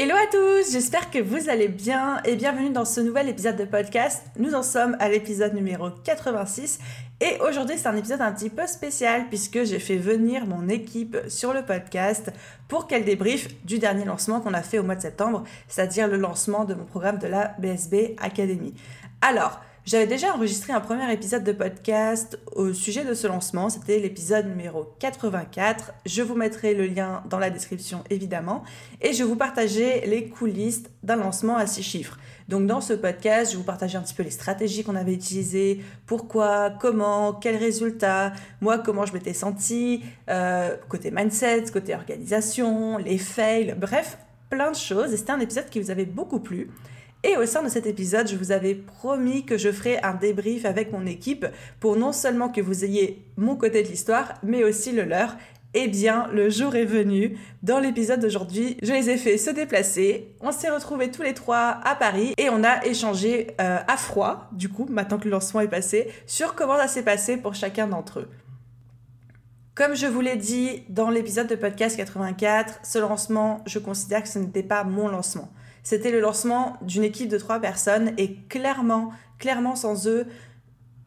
Hello à tous, j'espère que vous allez bien et bienvenue dans ce nouvel épisode de podcast. Nous en sommes à l'épisode numéro 86 et aujourd'hui c'est un épisode un petit peu spécial puisque j'ai fait venir mon équipe sur le podcast pour qu'elle débriefe du dernier lancement qu'on a fait au mois de septembre, c'est-à-dire le lancement de mon programme de la BSB Academy. Alors, j'avais déjà enregistré un premier épisode de podcast au sujet de ce lancement, c'était l'épisode numéro 84. Je vous mettrai le lien dans la description évidemment et je vous partagerai les coulisses d'un lancement à six chiffres. Donc dans ce podcast, je vous partager un petit peu les stratégies qu'on avait utilisées, pourquoi, comment, quels résultats, moi comment je m'étais senti, euh, côté mindset, côté organisation, les fails, bref, plein de choses. Et c'était un épisode qui vous avait beaucoup plu. Et au sein de cet épisode, je vous avais promis que je ferais un débrief avec mon équipe pour non seulement que vous ayez mon côté de l'histoire, mais aussi le leur. Eh bien, le jour est venu. Dans l'épisode d'aujourd'hui, je les ai fait se déplacer. On s'est retrouvés tous les trois à Paris et on a échangé euh, à froid, du coup, maintenant que le lancement est passé, sur comment ça s'est passé pour chacun d'entre eux. Comme je vous l'ai dit dans l'épisode de podcast 84, ce lancement, je considère que ce n'était pas mon lancement. C'était le lancement d'une équipe de trois personnes et clairement, clairement sans eux,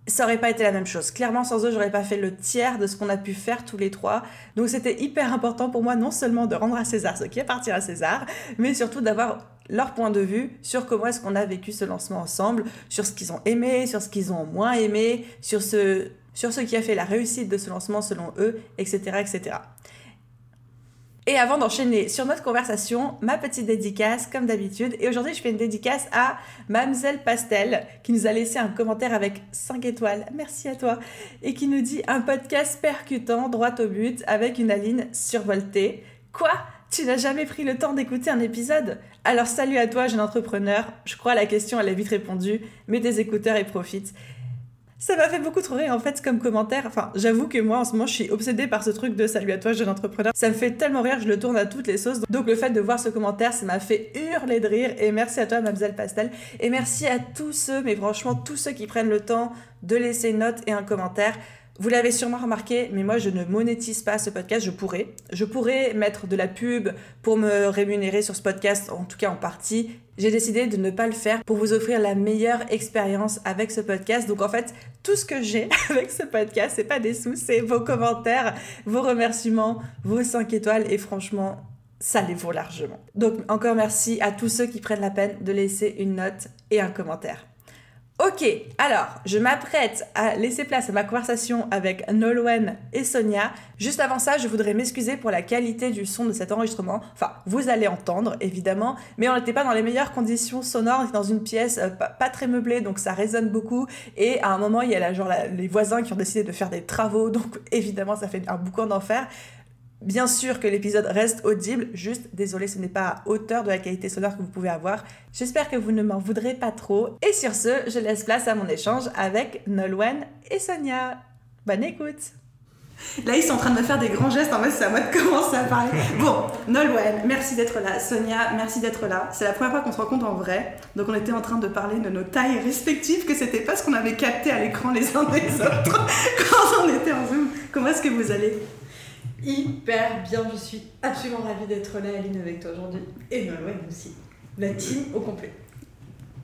ça aurait pas été la même chose. Clairement, sans eux, j'aurais pas fait le tiers de ce qu'on a pu faire tous les trois. Donc, c'était hyper important pour moi, non seulement de rendre à César ce qui appartient à César, mais surtout d'avoir leur point de vue sur comment est-ce qu'on a vécu ce lancement ensemble, sur ce qu'ils ont aimé, sur ce qu'ils ont moins aimé, sur ce, sur ce qui a fait la réussite de ce lancement selon eux, etc., etc. Et avant d'enchaîner sur notre conversation, ma petite dédicace comme d'habitude. Et aujourd'hui, je fais une dédicace à Mamselle Pastel qui nous a laissé un commentaire avec 5 étoiles. Merci à toi. Et qui nous dit un podcast percutant, droit au but, avec une Aline survoltée. Quoi? Tu n'as jamais pris le temps d'écouter un épisode? Alors salut à toi, jeune entrepreneur. Je crois la question, elle est vite répondue. Mets tes écouteurs et profite. Ça m'a fait beaucoup trop rire en fait comme commentaire. Enfin, j'avoue que moi en ce moment je suis obsédée par ce truc de salut à toi jeune entrepreneur. Ça me fait tellement rire, je le tourne à toutes les sauces. Donc le fait de voir ce commentaire, ça m'a fait hurler de rire. Et merci à toi Mademoiselle Pastel. Et merci à tous ceux, mais franchement tous ceux qui prennent le temps de laisser une note et un commentaire. Vous l'avez sûrement remarqué, mais moi je ne monétise pas ce podcast, je pourrais. Je pourrais mettre de la pub pour me rémunérer sur ce podcast, en tout cas en partie. J'ai décidé de ne pas le faire pour vous offrir la meilleure expérience avec ce podcast. Donc en fait, tout ce que j'ai avec ce podcast, c'est pas des sous, c'est vos commentaires, vos remerciements, vos 5 étoiles et franchement, ça les vaut largement. Donc encore merci à tous ceux qui prennent la peine de laisser une note et un commentaire. Ok, alors je m'apprête à laisser place à ma conversation avec Nolwenn et Sonia. Juste avant ça, je voudrais m'excuser pour la qualité du son de cet enregistrement. Enfin, vous allez entendre évidemment, mais on n'était pas dans les meilleures conditions sonores. Dans une pièce euh, pas, très meublée, donc ça résonne beaucoup. Et à un moment, il y a la, genre, les voisins qui ont décidé de faire des travaux, donc évidemment, ça fait un boucan d'enfer. Bien sûr que l'épisode reste audible, juste désolé, ce n'est pas à hauteur de la qualité sonore que vous pouvez avoir. J'espère que vous ne m'en voudrez pas trop. Et sur ce, je laisse place à mon échange avec Nolwenn et Sonia. Bonne écoute Là, ils sont en train de me faire des grands gestes. En fait, c'est à moi de commencer à parler. Bon, Nolwenn, merci d'être là. Sonia, merci d'être là. C'est la première fois qu'on se rencontre en vrai. Donc, on était en train de parler de nos tailles respectives, que c'était pas ce qu'on avait capté à l'écran les uns des autres quand on était en Zoom. Comment est-ce que vous allez? Hyper bien. Je suis absolument ravie d'être là, Aline, avec toi aujourd'hui. Et Nolwenn aussi. La team au complet.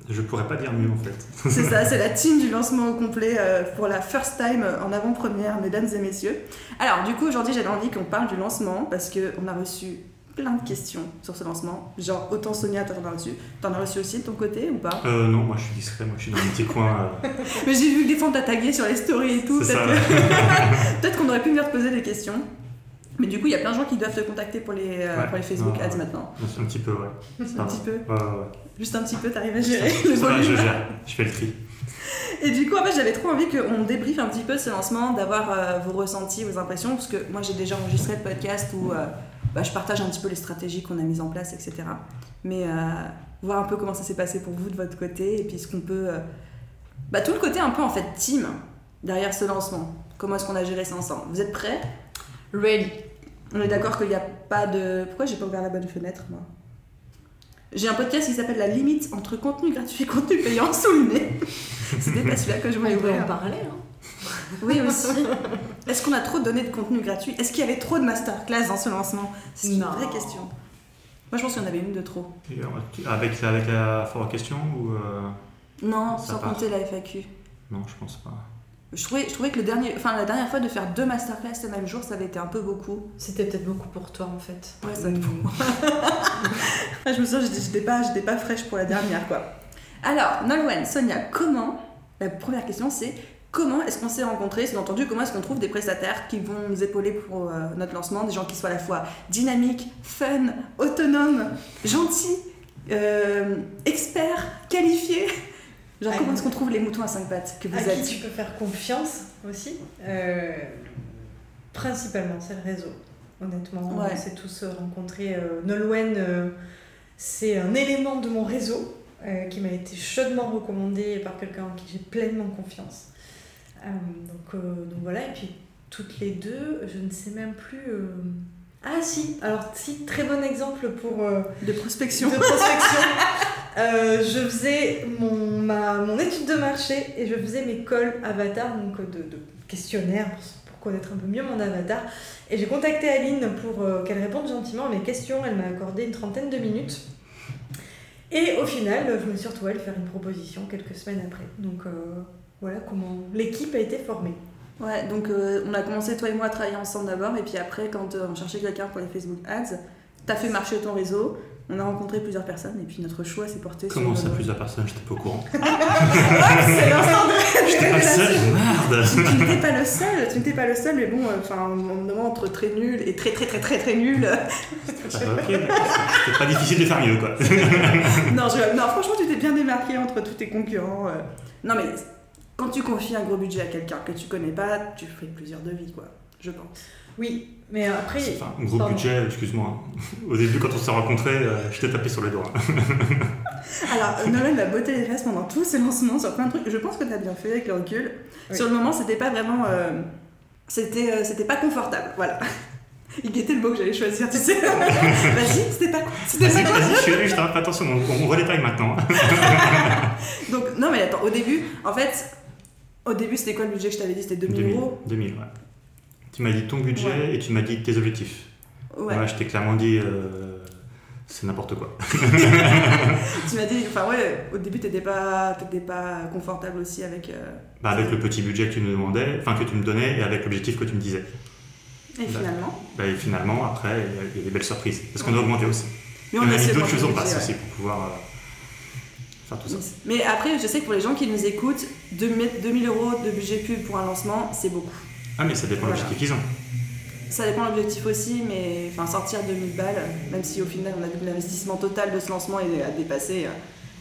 Je pourrais pas dire mieux en fait. C'est ça, c'est la team du lancement au complet euh, pour la first time en avant-première, mesdames et messieurs. Alors, du coup, aujourd'hui, j'avais envie qu'on parle du lancement parce qu'on a reçu plein de questions sur ce lancement. Genre, autant Sonia, t'en as reçu. T'en as reçu aussi de ton côté ou pas? Euh, Non, moi je suis discret, moi je suis dans un petit coin. Euh. Mais j'ai vu que des fois on t'a tagué sur les stories et tout. Peut-être qu'on aurait pu venir te poser des questions. Mais du coup, il y a plein de gens qui doivent te contacter pour les, euh, pour les Facebook Ads maintenant. Un petit peu, ouais. un petit peu ouais, ouais. Juste un petit peu, t'arrives à gérer le volume je gère, je fais le tri. Et du coup, en fait, j'avais trop envie qu'on débriefe un petit peu ce lancement, d'avoir euh, vos ressentis, vos impressions, parce que moi, j'ai déjà enregistré le podcast où euh, bah, je partage un petit peu les stratégies qu'on a mises en place, etc. Mais euh, voir un peu comment ça s'est passé pour vous de votre côté et puis ce qu'on peut. euh, bah, tout le côté un peu en fait team derrière ce lancement. Comment est-ce qu'on a géré ça ensemble? Vous êtes prêts? Ready. On est d'accord qu'il n'y a pas de. Pourquoi j'ai pas ouvert la bonne fenêtre moi? J'ai un podcast qui s'appelle La limite entre contenu gratuit et contenu payant sous le nez. C'était pas celui-là que je voulais On peut ouvrir. en parler. Hein. Oui aussi. Est-ce qu'on a trop donné de contenu gratuit? Est-ce qu'il y avait trop de masterclass dans ce lancement? C'est une Non. vraie question. Moi je pense qu'il y en avait une de trop. Et, avec, avec la foire question ou. euh, Non, Ça sans part. compter la FAQ. Non, je pense pas. Je trouvais, je trouvais que le dernier, enfin, la dernière fois de faire deux masterclass le même jour, ça avait été un peu beaucoup. C'était peut-être beaucoup pour toi en fait. Ouais, ça Mm. Ah, je me souviens, j'étais- j'étais pas, j'étais pas fraîche pour la dernière, quoi. Alors, Nolwenn, Sonia, comment La première question, c'est comment est-ce qu'on s'est rencontrés C'est entendu, comment est-ce qu'on trouve des prestataires qui vont nous épauler pour euh, notre lancement, des gens qui soient à la fois dynamiques, fun, autonomes, gentils, euh, experts, qualifiés? Genre, Ah, comment est-ce qu'on trouve les moutons à cinq pattes que vous à qui tu peux faire confiance aussi. Euh, principalement, c'est le réseau. Honnêtement, Ouais. on s'est tous rencontrés. Euh, Nolwenn, euh, c'est un élément de mon réseau euh, qui m'a été chaudement recommandé par quelqu'un en qui j'ai pleinement confiance. Euh, donc, donc voilà, et puis toutes les deux, je ne sais même plus. Ah si, alors si, très bon exemple pour, euh, De prospection. de prospection. Euh, je faisais mon, ma, mon étude de marché et je faisais mes calls avatar, donc euh, de, de questionnaires pour, connaître un peu mieux mon avatar. Et j'ai contacté Aline pour euh, qu'elle réponde gentiment à mes questions. Elle m'a accordé une trentaine de minutes. Et au final, je me suis retrouvée à lui faire une proposition quelques semaines après. Donc voilà comment l'équipe a été formée. Ouais, donc euh, on a commencé toi et moi à travailler ensemble d'abord, et puis après, quand euh, on cherchait quelqu'un pour les Facebook Ads, t'as fait marcher ton réseau, on a rencontré plusieurs personnes, et puis notre choix s'est porté Comment sur. ça, euh, plusieurs personnes J'étais pas au courant. C'est l'instant de J'étais pas le seul, merde Tu n'étais pas le seul, tu n'étais pas le seul, mais bon, enfin, on me demande entre très nul et très très très très très nul. Ah. C'était pas difficile de faire mieux, quoi. non, je- non, franchement, tu t'es bien démarqué entre tous tes concurrents. Non, mais quand tu confies un gros budget à quelqu'un que tu connais pas, tu fais plusieurs devis, quoi, je pense. Oui, mais après. Enfin, un gros Pardon. budget, excuse-moi. Au début, quand on s'est rencontrés, euh, je t'ai tapé sur les doigts. Alors, euh, Nolan m'a botté les fesses pendant tous ses lancements sur plein de trucs. Je pense que t'as bien fait avec le recul. Oui. Sur le moment, c'était pas vraiment. euh, c'était, euh, c'était pas confortable, voilà. Il guettait le mot que j'allais choisir, tu sais. Vas-y, c'était pas, c'était Vas-y, vas-y, je suis allé, je t'arrête pas attention, on, on redétaille maintenant. Donc, non, mais attends, au début, en fait, au début, c'était quoi le budget que je t'avais dit? C'était 2000 euros? 2000, ouais. Tu m'as dit ton budget Ouais. et tu m'as dit tes objectifs. Ouais. Je t'ai clairement dit, euh, c'est n'importe quoi. Tu m'as dit, enfin, ouais, au début, t'étais pas, pas confortable aussi avec. euh, Bah, avec le petit budget que tu me demandais, enfin que tu me donnais, et avec l'objectif que tu me disais. Et Bah. finalement? Bah, et finalement, après, il y a- des belles surprises. Parce qu'on a augmenté aussi. Mais on, a mis d'autres choses en place aussi pour pouvoir euh, faire tout ça. Mais après, je sais que pour les gens qui nous écoutent, 2000 2000 euros de budget pub pour un lancement, c'est beaucoup. Ah, mais ça dépend de l'objectif qu'ils ont. Ça dépend de l'objectif aussi, mais enfin, sortir 2000 balles, même si au final on a vu que l'investissement total de ce lancement il a dépassé. euh,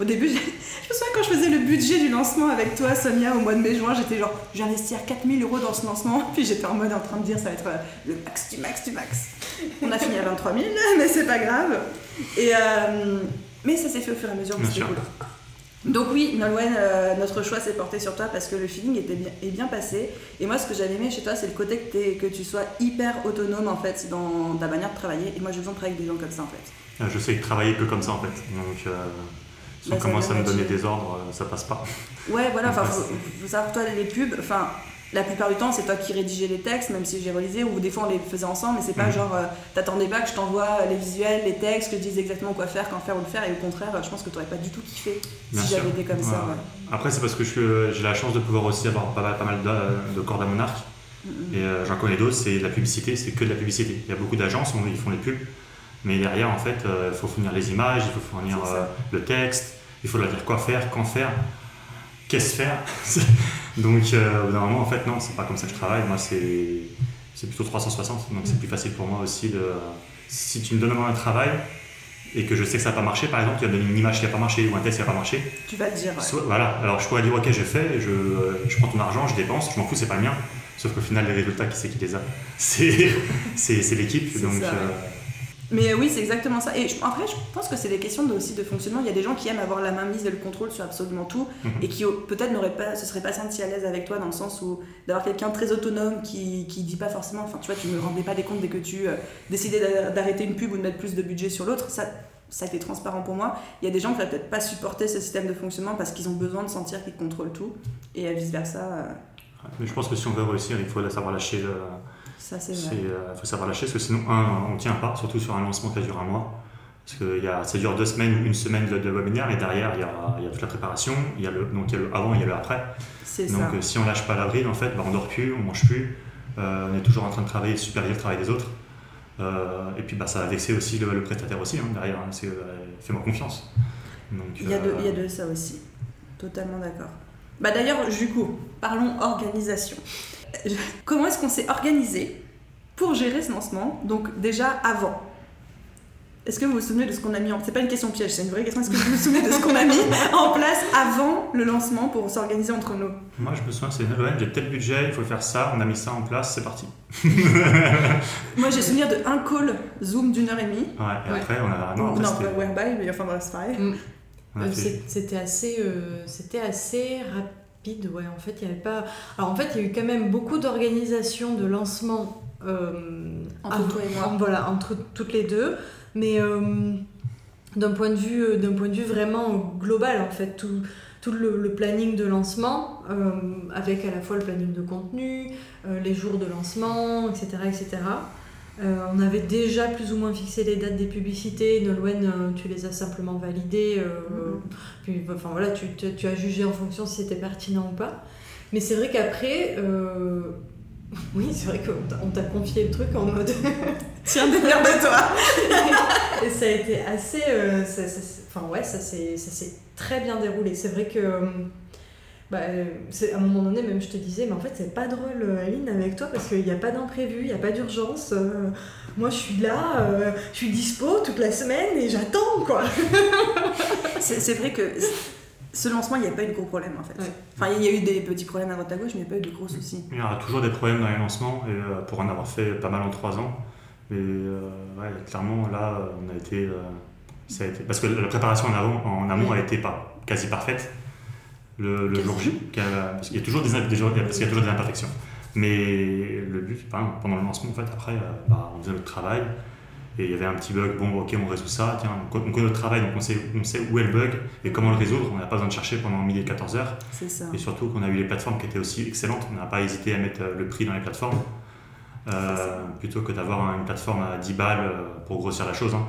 Au début, je me souviens quand je faisais le budget du lancement avec toi, Sonia, au mois de mai-juin, j'étais genre, je vais investir 4000 euros dans ce lancement, puis j'étais en mode en train de dire ça va être euh, le max du max du max. On a fini à 23 000, mais c'est pas grave. Et, euh, mais ça s'est fait au fur et à mesure, c'était cool. Donc oui, Nolwenn, euh, notre choix s'est porté sur toi parce que le feeling était bien, est bien passé. Et moi, ce que j'avais aimé chez toi, c'est le côté que, tu sois hyper autonome en fait dans ta manière de travailler. Et moi, j'ai besoin de travailler avec des gens comme ça en fait. Euh, Je sais travailler que comme ça en fait. Donc, euh, si Bah, on ça commence à me donner des ordres, euh, ça passe pas. Ouais, voilà, enfin, faut, faut savoir, toi, les pubs, enfin, la plupart du temps, c'est toi qui rédigeais les textes, même si j'ai réalisé, ou des fois on les faisait ensemble, mais c'est pas Mhm. genre, euh, t'attendais pas que je t'envoie les visuels, les textes, que je dise exactement quoi faire, quand faire ou le faire, et au contraire, je pense que t'aurais pas du tout kiffé Bien si j'avais été comme ça. Ouais, ouais. ouais. Après, c'est parce que suis- j'ai la chance de pouvoir aussi avoir pas mal, pas mal de, de cordes à mon arc. Et euh, j'en connais d'autres, c'est de la publicité, c'est que de la publicité. Il y a beaucoup d'agences, ils font les pubs, mais derrière, en fait, euh, il faut fournir les images, il faut fournir euh, le texte, il faut leur dire quoi faire, quand faire, qu'est-ce faire. donc, euh, au bout d'un moment, en fait, non, c'est pas comme ça que je travaille. Moi, c'est c'est plutôt 360, donc c'est plus facile pour moi aussi de. Si tu me donnes un travail et que je sais que ça n'a pas marché, par exemple, tu vas donner une image qui n'a pas marché ou un texte qui n'a pas marché, Tu vas te dire, ouais. Soit- voilà, alors je pourrais dire ok j'ai fait, je, je prends ton argent, je dépense, je m'en fous, c'est pas le mien. Sauf qu'au final les résultats, qui c'est qui les a? C'est l'équipe. Donc ça, euh, Mais oui, c'est exactement ça. Et je- après, je pense que c'est des questions de- aussi de fonctionnement. Il y a des gens qui aiment avoir la main mise et le contrôle sur absolument tout Mhm. et qui peut-être n'auraient pas, se seraient pas sentis à l'aise avec toi dans le sens où d'avoir quelqu'un très autonome qui, qui dit pas forcément, enfin tu vois, tu ne rendais pas des comptes dès que tu euh, décidais d'a- d'arrêter une pub ou de mettre plus de budget sur l'autre. Ça, ça a été transparent pour moi. Il y a des gens qui ne peut-être pas supporter ce système de fonctionnement parce qu'ils ont besoin de sentir qu'ils contrôlent tout et vice versa. Mais je pense que si on veut réussir, il faut savoir lâcher le, ça, c'est vrai. euh, faut savoir lâcher parce que sinon, un, on ne tient pas, surtout sur un lancement qui dure un mois. Parce que y a, ça dure deux semaines ou une semaine de, de webinaire et derrière, il y a, il y a toute la préparation. Il y a le, donc, il y a le avant, il y a le après. C'est Donc, ça. euh, si on lâche pas l'avril, en fait, bah, on dort plus, on mange plus. euh, on est toujours en train de travailler, superviser le travail des autres. Euh, et puis, bah, ça va vexer aussi le, le prestataire aussi, hein, derrière. hein, fais-moi confiance. Il y, a de, il y a de ça aussi. Totalement d'accord. Bah d'ailleurs, du coup, parlons organisation. Comment est-ce qu'on s'est organisé pour gérer ce lancement Donc déjà avant? Est-ce que vous vous souvenez de ce qu'on a mis en C'est pas une question piège, c'est une vraie question. Est-ce que vous vous souvenez de ce qu'on a mis en place avant le lancement pour s'organiser entre nous? Moi, je me souviens, c'est Noël, j'ai tel budget, il faut faire ça, on a mis ça en place, c'est parti. Moi, j'ai souvenir de un call Zoom d'une heure et demie. Ouais, et Ouais. après, on a. Non, après, non pas Whereby, mais enfin bref, c'est pareil. a Euh, C'était assez, euh, c'était assez rapide, ouais. En fait, il y avait pas. Alors en fait, il y a eu quand même beaucoup d'organisations de lancement euh, Entre toi et moi. Voilà, entre toutes les deux, mais euh, d'un point de vue, euh, d'un point de vue vraiment global, en fait, tout. Tout le, le planning de lancement, euh, avec à la fois le planning de contenu, les jours de lancement, etc. etc. Euh, on avait déjà plus ou moins fixé les dates des publicités. Nolwenn, euh, tu les as simplement validées. euh, Mhm. puis, enfin voilà, tu, tu- tu as jugé en fonction si c'était pertinent ou pas. Mais c'est vrai qu'après, oui, c'est vrai qu'on t'a- on t'a confié le truc en mode. Tiens, démerde-toi Et ça a été assez. ça- ça- enfin ouais, ça s'est très bien déroulé. C'est vrai que. Bah, euh, c'est- à un moment donné, même je te disais, mais en fait, c'est pas drôle, euh, Aline, avec toi, parce qu'il n'y a pas d'imprévu, il n'y a pas d'urgence. euh, moi, je suis là, euh, je suis dispo toute la semaine et j'attends, quoi. C'est c'est vrai que ce lancement, il n'y a pas eu de gros problèmes en fait. Ouais. Enfin, il y a eu des petits problèmes à droite à gauche, mais il n'y a pas eu de gros soucis. Il y aura toujours des problèmes dans les lancements, et euh, pour en avoir fait pas mal en trois ans. Mais euh, ouais, clairement, là, on a été, euh, ça a été. Parce que la préparation en amont, en amont a été pas, quasi parfaite. Le, le jour J, a- parce qu'il y a toujours des, des- parce qu'il y a toujours des imperfections. Mais le but, par exemple, pendant le lancement, en fait, après, euh, bah, on faisait notre travail. Et il y avait un petit bug, bon, ok, on résout ça, tiens, on connaît notre travail, donc on sait, on sait où est le bug et comment le résoudre. On n'a pas besoin de chercher pendant midi et 14 heures. C'est ça. Et surtout qu'on a eu les plateformes qui étaient aussi excellentes. On n'a pas hésité à mettre euh, le prix dans les plateformes. Euh, plutôt que d'avoir une plateforme à 10 balles euh, pour grossir la chose. hein.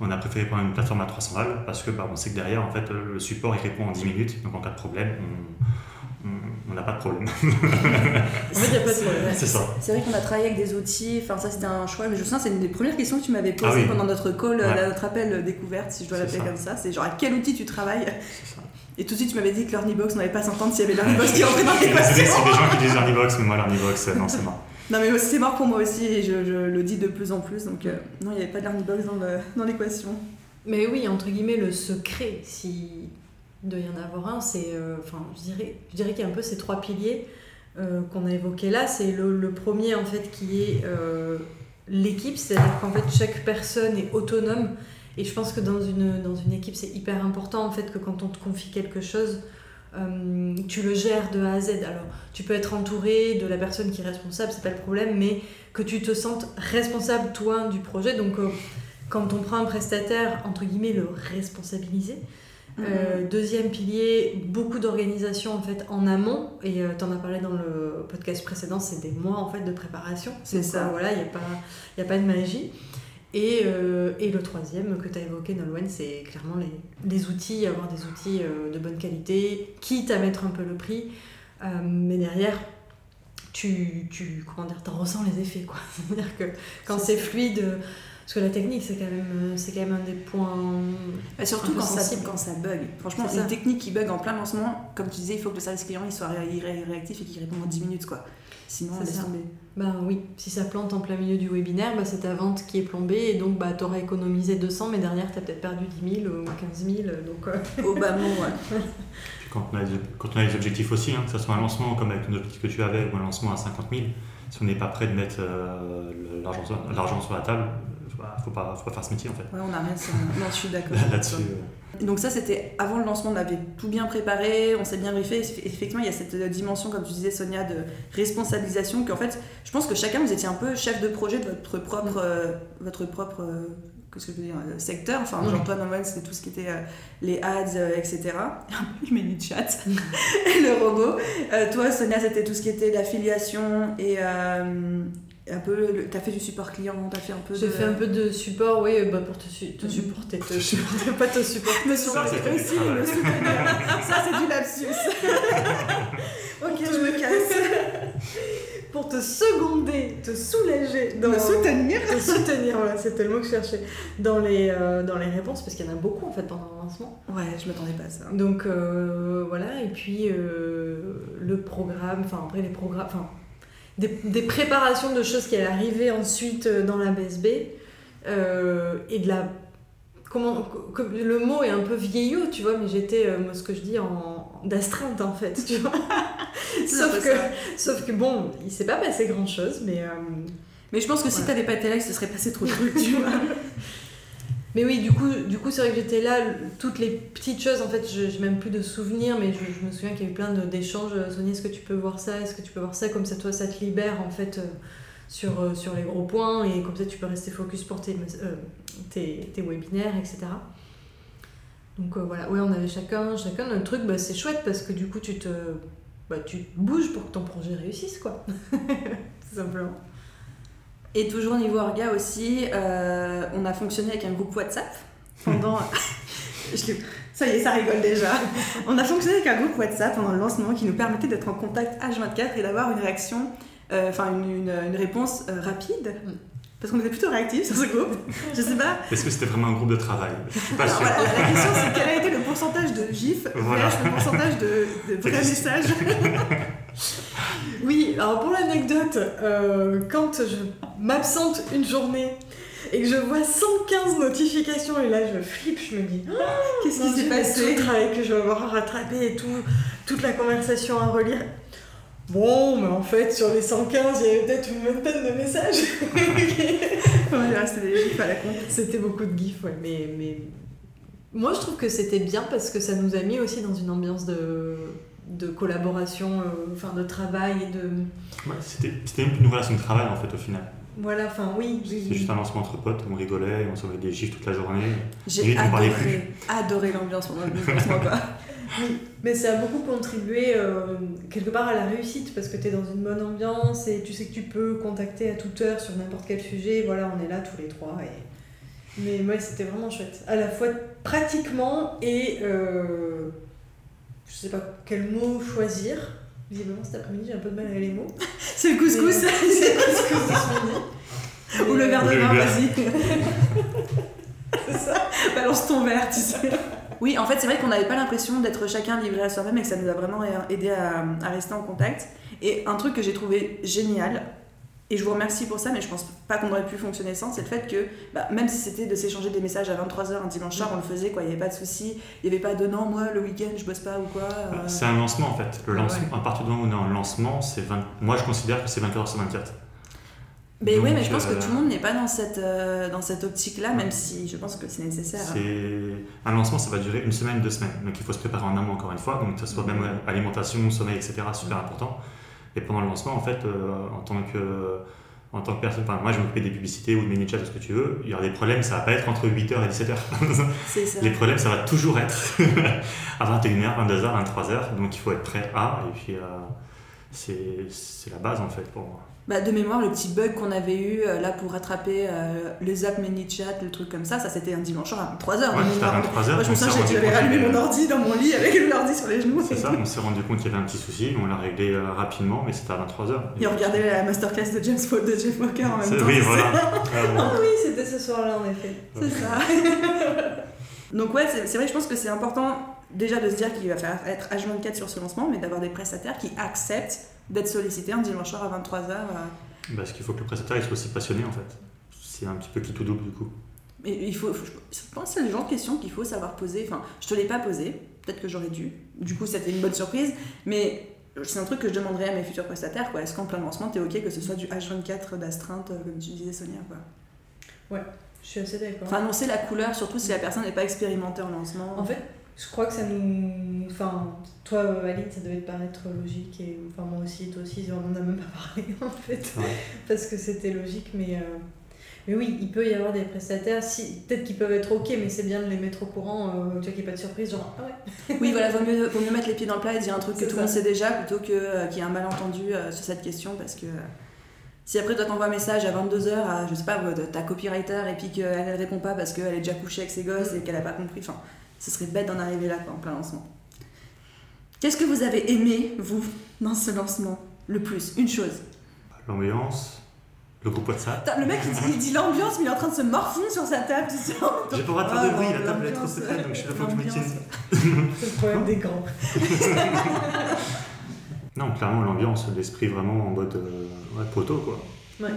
On a préféré prendre une plateforme à 300 balles parce que bah, on sait que derrière, en fait, le support il répond en 10 minutes. Donc en cas de problème, on- n'a pas de problème. En fait, il n'y a pas de problème. C'est ça. C'est vrai qu'on a travaillé avec des outils, enfin ça c'était un choix, mais je souviens c'est une des premières questions que tu m'avais posées Ah oui. pendant notre call, Ouais. euh, notre appel découverte, si je dois l'appeler comme ça, c'est genre à quel outil tu travailles. Et tout de suite tu m'avais dit que l'Ornibox n'allait pas s'entendre s'il y avait l'Ornibox qui rentrait dans des l'équation. c'est des gens qui disent Ernibox, mais moi l'Ernibox, euh, non, c'est mort. Non mais c'est mort pour moi aussi et je, le dis de plus en plus, donc euh, non il n'y avait pas dans le- dans l'équation. Mais oui, entre guillemets, le secret, si doit y en avoir un, c'est, euh, enfin, je dirais, je dirais qu'il y a un peu ces trois piliers euh, qu'on a évoqués là. C'est le, le premier en fait qui est l'équipe, c'est-à-dire qu'en fait chaque personne est autonome. Et je pense que dans une, dans une équipe, c'est hyper important en fait que quand on te confie quelque chose, euh, tu le gères de A à Z. Alors, tu peux être entouré de la personne qui est responsable, c'est pas le problème, mais que tu te sentes responsable toi du projet. Donc, euh, quand on prend un prestataire, entre guillemets, le responsabiliser. Euh, deuxième pilier, beaucoup d'organisation en fait en amont et tu en as parlé dans le podcast précédent, c'est des mois en fait de préparation. C'est ça. euh, voilà, il n'y a, pas- y a pas de magie. Et, euh, et le troisième que tu as évoqué, Nolwenn, c'est clairement les, les outils, avoir des outils euh, de bonne qualité, quitte à mettre un peu le prix, euh, mais derrière, tu, tu comment dire, t'en ressens les effets. quoi. C'est-à-dire que quand C'est fluide, parce que la technique, c'est quand, même, quand même un des points Et surtout quand ça, sensible. quand ça bug. Franchement, C'est une ça. technique qui bug en plein lancement, comme tu disais, il faut que le service client il soit ré- ré- réactif et qu'il réponde en 10 minutes. quoi. Sinon, C'est laisse tomber. Ben oui, si ça plante en plein milieu du webinaire, bah, c'est ta vente qui est plombée et donc bah, tu auras économisé 200, mais derrière tu as peut-être perdu 10 000 ou 15 000. Donc, euh, Au bas mot, ouais. Puis quand on a des, quand on a des objectifs aussi, hein, que ce soit un lancement comme avec l'objectif que tu avais ou un lancement à 50 000, si on n'est pas prêt de mettre euh, l'argent sur la table, faut, pas, faut pas faire ce métier en fait. Ouais, on n'a rien. sur- Non, je suis d'accord. Là-dessus. euh, Donc ça, c'était avant le lancement, on avait tout bien préparé, on s'est bien briefé. Effectivement, il y a cette dimension, comme tu disais, Sonia, de responsabilisation, qu'en fait, je pense que chacun, vous étiez un peu chef de projet de votre propre, euh, votre propre euh, qu'est-ce que je veux dire, euh, secteur. Enfin, Oui. Jean-Paul Noël, c'était tout ce qui était euh, les ads, euh, etc. Le menu de chat, et le robot. Euh, toi, Sonia, c'était tout ce qui était l'affiliation et... un peu, le- t'as fait du support client, t'as fait un peu J'ai de... fait un peu de support, oui, bah, pour te, su- te Mhm. supporter. Te supporter, pas te supporter. Me supporter aussi, travail. me soutenir. Ça, c'est du lapsus. ok, je me casse. Pour te seconder, te soulager. Dans... Me soutenir. Te soutenir, voilà, c'était le mot que je cherchais. Dans les, euh, dans les réponses, parce qu'il y en a beaucoup en fait pendant le lancement. Ouais, je m'attendais pas à ça. Donc euh, voilà, et puis euh, le programme, enfin après les programmes, enfin des, des préparations de choses qui allaient arriver ensuite euh, dans la BSB euh, et de la. Comment, co- le mot est un peu vieillot, tu vois, mais j'étais, euh, moi ce que je dis, en d'astreinte en fait, tu vois. Que, ça. sauf que bon, il s'est pas passé grand chose, mais. euh, Mais je pense que si Ouais. t'avais pas été là, il se serait passé trop de trucs, tu vois. Mais oui, du coup, du coup c'est vrai que j'étais là, toutes les petites choses, en fait, je n'ai même plus de souvenirs, mais je, me souviens qu'il y a eu plein d'échanges. euh, Sonia, est-ce que tu peux voir ça Est-ce que tu peux voir ça Comme ça, toi, ça te libère, en fait, euh, sur, euh, sur les gros points, et comme ça, tu peux rester focus pour tes, tes, webinaires, etc. Donc voilà, oui, on avait chacun, chacun notre truc, bah, c'est chouette, parce que du coup, tu te, bah, tu te bouges pour que ton projet réussisse, quoi. Tout simplement. Et toujours niveau orga aussi, euh, on a fonctionné avec un groupe WhatsApp pendant. Ça y est, ça rigole déjà. On a fonctionné avec un groupe WhatsApp pendant le lancement qui nous permettait d'être en contact H24 et d'avoir une réaction, euh, enfin une, une, une réponse euh, rapide. Mm. Parce qu'on était plutôt réactifs sur ce groupe. Je sais pas. Est-ce que c'était vraiment un groupe de travail? Je suis pas Alors, sûr. voilà, la question c'est quel a été le pourcentage de GIF Voilà. versus le pourcentage de, de vrais messages? Oui, alors pour l'anecdote, euh, quand je m'absente une journée et que je vois 115 notifications et là je flippe, je me dis Ah, Qu'est-ce qui s'est passé Tout le travail que je vais avoir à rattraper et tout, toute la conversation à relire. Bon, mais en fait, sur les 115, il y avait peut-être une vingtaine de messages. Des GIFs à la con. C'était beaucoup de gifs, ouais, mais, mais moi je trouve que c'était bien parce que ça nous a mis aussi dans une ambiance de, de collaboration, euh, enfin de travail et de. Ouais, c'était c'était même plus une relation de travail en fait au final. Voilà, enfin oui. oui, juste un lancement entre potes, on rigolait, on s'envoyait des gifs toute la journée. J'ai on adoré, adoré l'ambiance pendant le lancement quoi. Oui, mais ça a beaucoup contribué euh, quelque part à la réussite parce que tu es dans une bonne ambiance et tu sais que tu peux contacter à toute heure sur n'importe quel sujet. Voilà, on est là tous les trois. Et... Mais ouais, c'était vraiment chouette. À la fois pratiquement et euh, je sais pas quel mot choisir. Visiblement cet après-midi j'ai un peu de mal avec les mots. C'est le couscous. Mais, euh, c'est le couscous de ce midi. Ou le verre de vin, vas-y. c'est ça. Balance ton verre, tu sais. Oui, en fait, c'est vrai qu'on n'avait pas l'impression d'être chacun livré à soi-même et que ça nous a vraiment aidé à, à rester en contact. Et un truc que j'ai trouvé génial, et je vous remercie pour ça, mais je pense pas qu'on aurait pu fonctionner sans, c'est le fait que bah, même si c'était de s'échanger des messages à 23h un dimanche soir, on le faisait, quoi. Il n'y avait pas de souci. Il n'y avait pas de non, moi, le week-end, je bosse pas ou quoi. euh. C'est un lancement en fait. Le Ah lancement, à partir du moment où on est en lancement, c'est 20... moi je considère que c'est 24 heures sur 24. Mais oui, mais je pense que euh, tout le monde n'est pas dans cette, euh, dans cette optique-là, même si je pense que c'est nécessaire. Un lancement, ça va durer une semaine, deux semaines. Donc il faut se préparer en amont encore une fois. Donc que ce soit même alimentation, sommeil, etc. Super important. Et pendant le lancement, en fait, euh, en tant que en tant que personne, enfin, moi je m'occupais des publicités ou de mini chat ou ce que tu veux. Il y aura des problèmes, ça va pas être entre 8h et 17h. C'est ça. Les problèmes, ça va toujours être à 21h, 22h, 23h. Donc il faut être prêt à. Et puis euh, c'est la base en fait pour moi. Bah, de mémoire, le petit bug qu'on avait eu euh, là pour rattraper euh, les apps ManyChat, le truc comme ça, ça c'était un dimanche soir à 23h. Ouais, c'était à 23h. Moi je me souviens, j'avais rallumé mon ordi dans mon lit avec l'ordi sur les genoux. C'est ça, on s'est rendu compte qu'il y avait un petit souci, on l'a réglé euh, rapidement, mais c'était à 23h. Et on regardait la masterclass de James Paul de Jeff Walker en même temps. Oui, voilà. Euh, Ah oui, c'était ce soir-là en effet. C'est ça. Donc ouais, c'est c'est vrai, je pense que c'est important déjà de se dire qu'il va falloir être H24 sur ce lancement, mais d'avoir des prestataires qui acceptent d'être sollicités un dimanche soir à 23h. Parce qu'il faut que le prestataire il soit aussi passionné en fait. C'est un petit peu qui tout double du coup. Et il faut, faut- je pense que c'est le genre de questions qu'il faut savoir poser. Enfin, je te l'ai pas posé, peut-être que j'aurais dû. Du coup, c'était une bonne surprise, mais c'est un truc que je demanderais à mes futurs prestataires. quoi. Est-ce qu'en plein lancement, t'es ok que ce soit du H24 d'astreinte, euh, comme tu disais, Sonia quoi? Je suis assez d'accord. Enfin, annoncer la couleur, surtout si la personne n'est pas expérimentée en lancement. En fait, je crois que ça nous. Enfin, toi, Aline, ça devait te paraître logique. Et enfin, moi aussi, toi aussi, on n'en a même pas parlé, en fait. Ouais. Parce que c'était logique. Mais, euh, mais oui, il peut y avoir des prestataires. Si, Peut-être qu'ils peuvent être OK, mais c'est bien de les mettre au courant. euh, tu vois qu'il n'y ait pas de surprise. Genre, ah ouais. Oui, voilà, vaut mieux, vaut mieux mettre les pieds dans le plat et dire un truc que tout le monde sait déjà plutôt que, euh, qu'il y ait un malentendu euh, sur cette question parce que si après toi t'envoies un message à 22h à, je sais pas, ta copywriter et puis qu'elle ne répond pas parce qu'elle est déjà couchée avec ses gosses et qu'elle a pas compris, enfin, ce serait bête d'en arriver là, quoi, en plein lancement. Qu'est-ce que vous avez aimé, vous, dans ce lancement Le plus, une chose. L'ambiance, le groupe WhatsApp. Le mec, il dit, il dit l'ambiance, mais il est en train de se morfondre sur sa table, tu sais. J'ai pas le droit de faire de bruit, la table est trop secrète, donc je suis là, que je me tienne. C'est le problème des grands. Non, clairement, l'ambiance, l'esprit vraiment en mode euh, ouais, poteau, quoi. Ouais.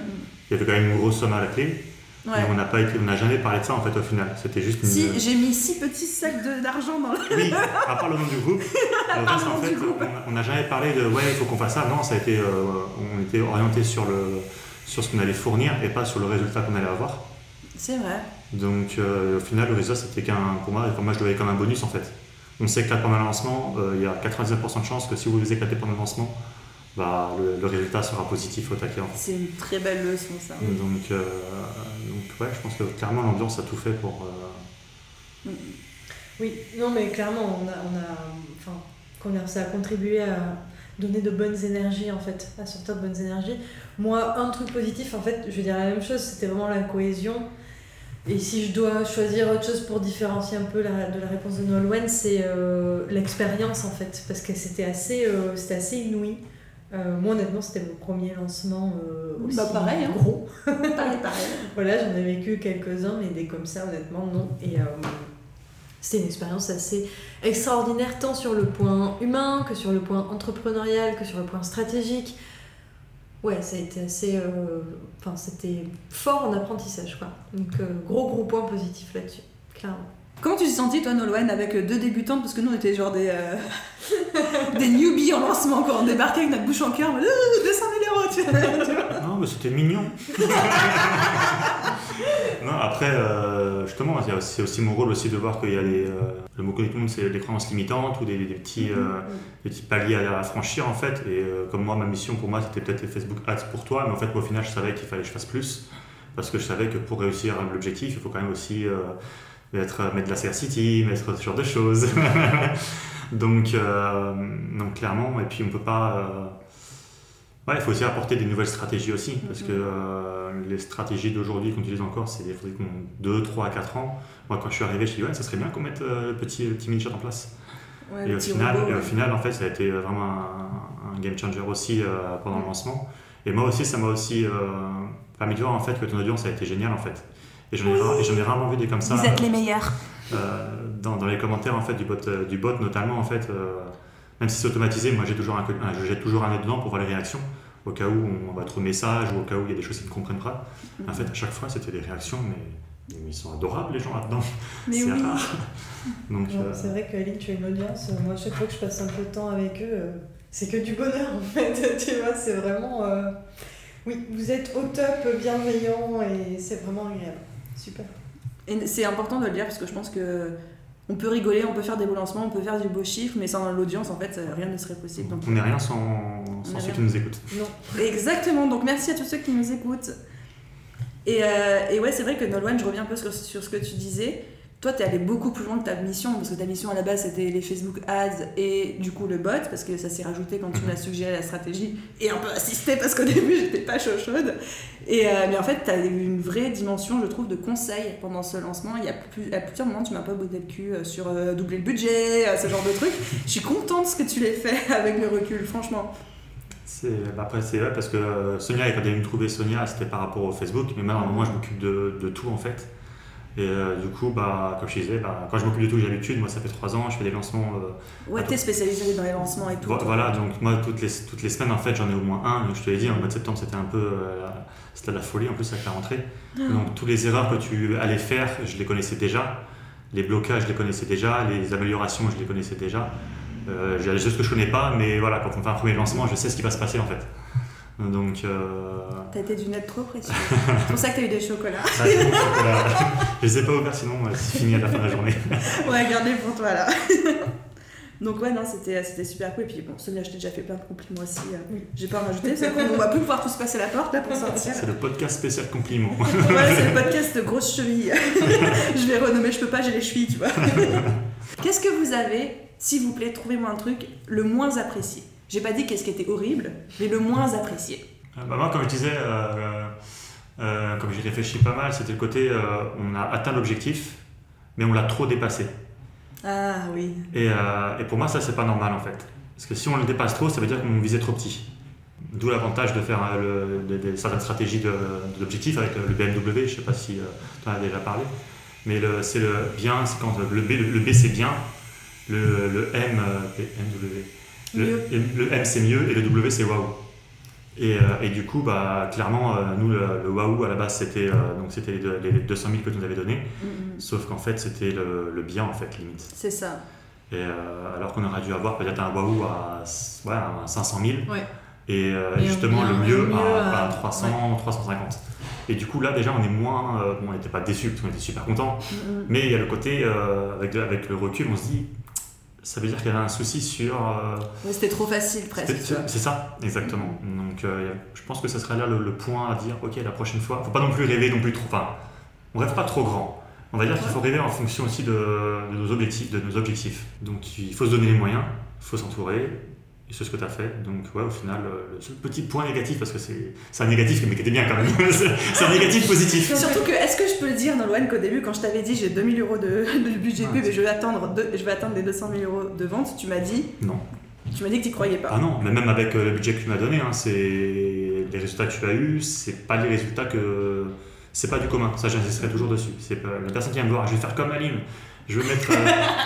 Il y avait quand même une grosse somme à la clé, Ouais. on n'a pas été, on n'a jamais parlé de ça en fait au final. C'était juste une. Si, j'ai mis six petits sacs d'argent dans le. Oui, à part le nom du groupe. Le part reste, le nom en fait, du groupe. on n'a jamais parlé de ouais, il faut qu'on fasse ça. Non, ça a été, euh, on était orienté sur le sur ce qu'on allait fournir et pas sur le résultat qu'on allait avoir. C'est vrai. Donc euh, au final, le résultat c'était qu'un pour moi, pour moi je le voyais comme un bonus en fait. On sait que là pendant le lancement, euh, il y a 99% de chances que si vous vous éclatez pendant le lancement, bah, le, le résultat sera positif au taquet en fait. C'est une très belle leçon, ça. Donc, euh, donc ouais, je pense que clairement l'ambiance a tout fait pour. euh, Oui, non, mais clairement, on a, on a, enfin, ça a contribué à donner de bonnes énergies, en fait, à sortir de bonnes énergies. Moi, un truc positif, en fait, je vais dire la même chose, c'était vraiment la cohésion. Et si je dois choisir autre chose pour différencier un peu la- de la réponse de Nolwenn, c'est euh, l'expérience, en fait, parce que c'était assez, euh, c'était assez inouï. Euh, moi, honnêtement, c'était mon premier lancement euh, aussi Bah, pareil, hein. gros. Pareil, pareil. Voilà, j'en ai vécu quelques-uns, mais des comme ça, honnêtement, non. Et euh, c'était une expérience assez extraordinaire, tant sur le point humain que sur le point entrepreneurial, que sur le point stratégique. Ouais, ça a été assez. euh, Enfin, c'était fort en apprentissage, quoi. Donc, euh, gros, gros point positif là-dessus, clairement. Comment tu t'es senti, toi, Nolwenn, avec deux débutantes Parce que nous, on était genre des, euh, des newbies en lancement, quand on débarquait avec notre bouche en cœur, en mode, Euh, 200 000 euros, tu vois. Non, mais c'était mignon. non, après, euh, justement, c'est aussi mon rôle aussi de voir qu'il y a des. euh, le mot connu tout le monde, c'est des croyances limitantes ou des, des petits, euh, des petits paliers à, à franchir en fait. Et euh, comme moi, ma mission pour moi, c'était peut-être les Facebook Ads pour toi, mais en fait, moi, au final, je savais qu'il fallait que je fasse plus. Parce que je savais que pour réussir l'objectif, il faut quand même aussi mettre, mettre de la scarcity, mettre ce genre de choses. Donc, euh, donc, clairement, et puis on peut pas. euh, Ouais, il faut aussi apporter des nouvelles stratégies aussi, parce que euh, les stratégies d'aujourd'hui qu'on utilise encore, c'est des trucs qui ont 2, 3, 4 ans. Moi, quand je suis arrivé, je me suis dit, ouais, ça serait bien qu'on mette euh, le petit, petit mini-shot en place. Ouais, et, au final, robot, et au final, en fait, ça a été vraiment un, un game changer aussi euh, pendant le lancement. Et moi aussi, ça m'a aussi euh, permis de voir en fait que ton audience a été géniale en fait. Et j'en ai, j'en ai rarement vu des comme ça. Vous êtes les meilleurs. Dans, dans les commentaires en fait du bot, euh, du bot notamment en fait, euh, même si c'est automatisé, moi j'ai toujours un, je jette toujours un œil dedans pour voir les réactions au cas où on va trop de messages ou au cas où il y a des choses qu'ils ne comprennent pas. En fait, à chaque fois, c'était des réactions, mais, ils sont adorables les gens là-dedans. Mais c'est oui. rare. Donc, euh, C'est vrai que Aline, tu as une audience. Moi, chaque fois que je passe un peu de temps avec eux, c'est que du bonheur en fait. tu vois, c'est vraiment. euh, Oui, vous êtes au top, bienveillant et c'est vraiment agréable. Super. Et c'est important de le dire parce que je pense que on peut rigoler, on peut faire des beaux lancements, on peut faire du beau chiffre, mais sans l'audience, en fait, rien ne serait possible. Donc, on n'est rien sans, ceux rien. qui nous écoutent. Non. Exactement, donc merci à tous ceux qui nous écoutent. Et, euh, et ouais, c'est vrai que Nolwenn, je reviens un peu sur, sur ce que tu disais. Toi, tu es allé beaucoup plus loin que ta mission, parce que ta mission à la base c'était les Facebook Ads et du coup le bot, parce que ça s'est rajouté quand tu m'as suggéré la stratégie, et un peu assisté parce qu'au début j'étais pas chaud chaude. Et, euh, mais en fait, tu as eu une vraie dimension, je trouve, de conseil pendant ce lancement. Il y a plus, à plusieurs moments, tu m'as pas botté le cul euh, sur euh, doubler le budget, ce genre de trucs. Je suis contente de ce que tu l'as fait avec le recul, franchement. Bah après, c'est vrai parce que Sonia, quand elle est venue me trouver Sonia, c'était par rapport au Facebook, mais maintenant, moi, je m'occupe de, de tout en fait. Et euh, du coup, bah, comme je disais, bah, quand je m'occupe de tout, j'ai l'habitude. Moi, ça fait trois ans, je fais des lancements. euh, Ouais, t'es spécialisé dans les lancements et tout. vo- voilà, donc moi, toutes les, toutes les semaines, en fait, j'en ai au moins un. Donc, je te l'ai dit, en mois de septembre, c'était un peu euh, la- c'était la folie en plus avec la rentrée. Donc, toutes les erreurs que tu allais faire, je les connaissais déjà. Les blocages, je les connaissais déjà. Les améliorations, je les connaissais déjà. Euh, j'ai des choses que je connais pas, mais voilà, quand on fait un premier lancement, je sais ce qui va se passer en fait. Donc, euh... T'as été du net trop précieux. c'est pour ça que t'as eu des chocolats. c'est bon, chocolat. Je les ai pas ouverts, sinon euh, c'est fini à la fin de la journée. ouais, gardez pour toi là. Donc ouais, non, c'était, c'était super cool. Et puis bon, Sonia, je t'ai déjà fait plein de compliments aussi. euh, J'ai pas rajouté, c'est qu'on on va plus pouvoir tous passer la porte là pour sortir. C'est le podcast spécial compliment. Ouais, c'est le podcast grosse cheville. je vais renommer, je peux pas, j'ai les chevilles, tu vois. Qu'est-ce que vous avez, s'il vous plaît, trouvez-moi un truc le moins apprécié? J'ai pas dit qu'est-ce qui était horrible, mais le moins apprécié. Euh, bah, moi, comme je disais, euh, euh, comme j'y réfléchis pas mal, c'était le côté euh, on a atteint l'objectif, mais on l'a trop dépassé. Ah oui. Et, euh, et pour moi, ça, c'est pas normal en fait. Parce que si on le dépasse trop, ça veut dire qu'on visait trop petit. D'où l'avantage de faire euh, le- de- de- certaines stratégies de l'objectif avec le BMW. Je sais pas si tu en as déjà parlé. Mais c'est le bien, c'est quand le B, le, B, c'est bien, le, le M, euh, MW. Le, le M c'est mieux et le W c'est waouh. Et, euh, et du coup, bah, clairement, euh, nous, le, le waouh à la base, c'était euh, donc c'était les, les 200 000 que tu nous avais donné. Mm, mm. Sauf qu'en fait, c'était le, le bien, en fait, limite. C'est ça. Et alors qu'on aurait dû avoir peut-être un waouh à, ouais, à 500 000. Ouais. Et, justement, bien- le mieux, à, à- à 300, 350. Et du coup, là, déjà, on est moins. bon, on n'était pas déçus parce qu'on était super contents. Mm, mm. Mais il y a le côté, avec, avec le recul, on se dit. Ça veut dire qu'il y avait un souci sur. euh, Ouais, C'était trop facile presque. c'est ça, exactement. Donc euh, je pense que ce serait là le, le point à dire, ok, la prochaine fois, faut pas non plus rêver non plus trop. Enfin, on rêve pas trop grand. On va dire qu'il faut rêver en fonction aussi de, de nos objectifs, de nos objectifs. Donc il faut se donner les moyens, il faut s'entourer. Et c'est ce que tu as fait. Donc ouais, au final, euh, le seul petit point négatif, parce que c'est c'est un négatif mais qui était bien quand même. c'est un négatif positif. Surtout que, est-ce que je peux le dire, Nolwenn, qu'au début, quand je t'avais dit j'ai 2000 euros de, de budget Ah, pub et je vais, attendre deux- je vais atteindre les 200 000 euros de vente, tu m'as dit, Non. tu m'as dit que tu croyais pas. Ah non, mais même avec euh, le budget que tu m'as donné, hein, c'est les résultats que tu as eus, c'est pas les résultats que c'est pas du commun. Ça, j'insisterai toujours dessus. C'est pas la personne qui vient me voir, je vais faire comme Aline. Je veux mettre, euh,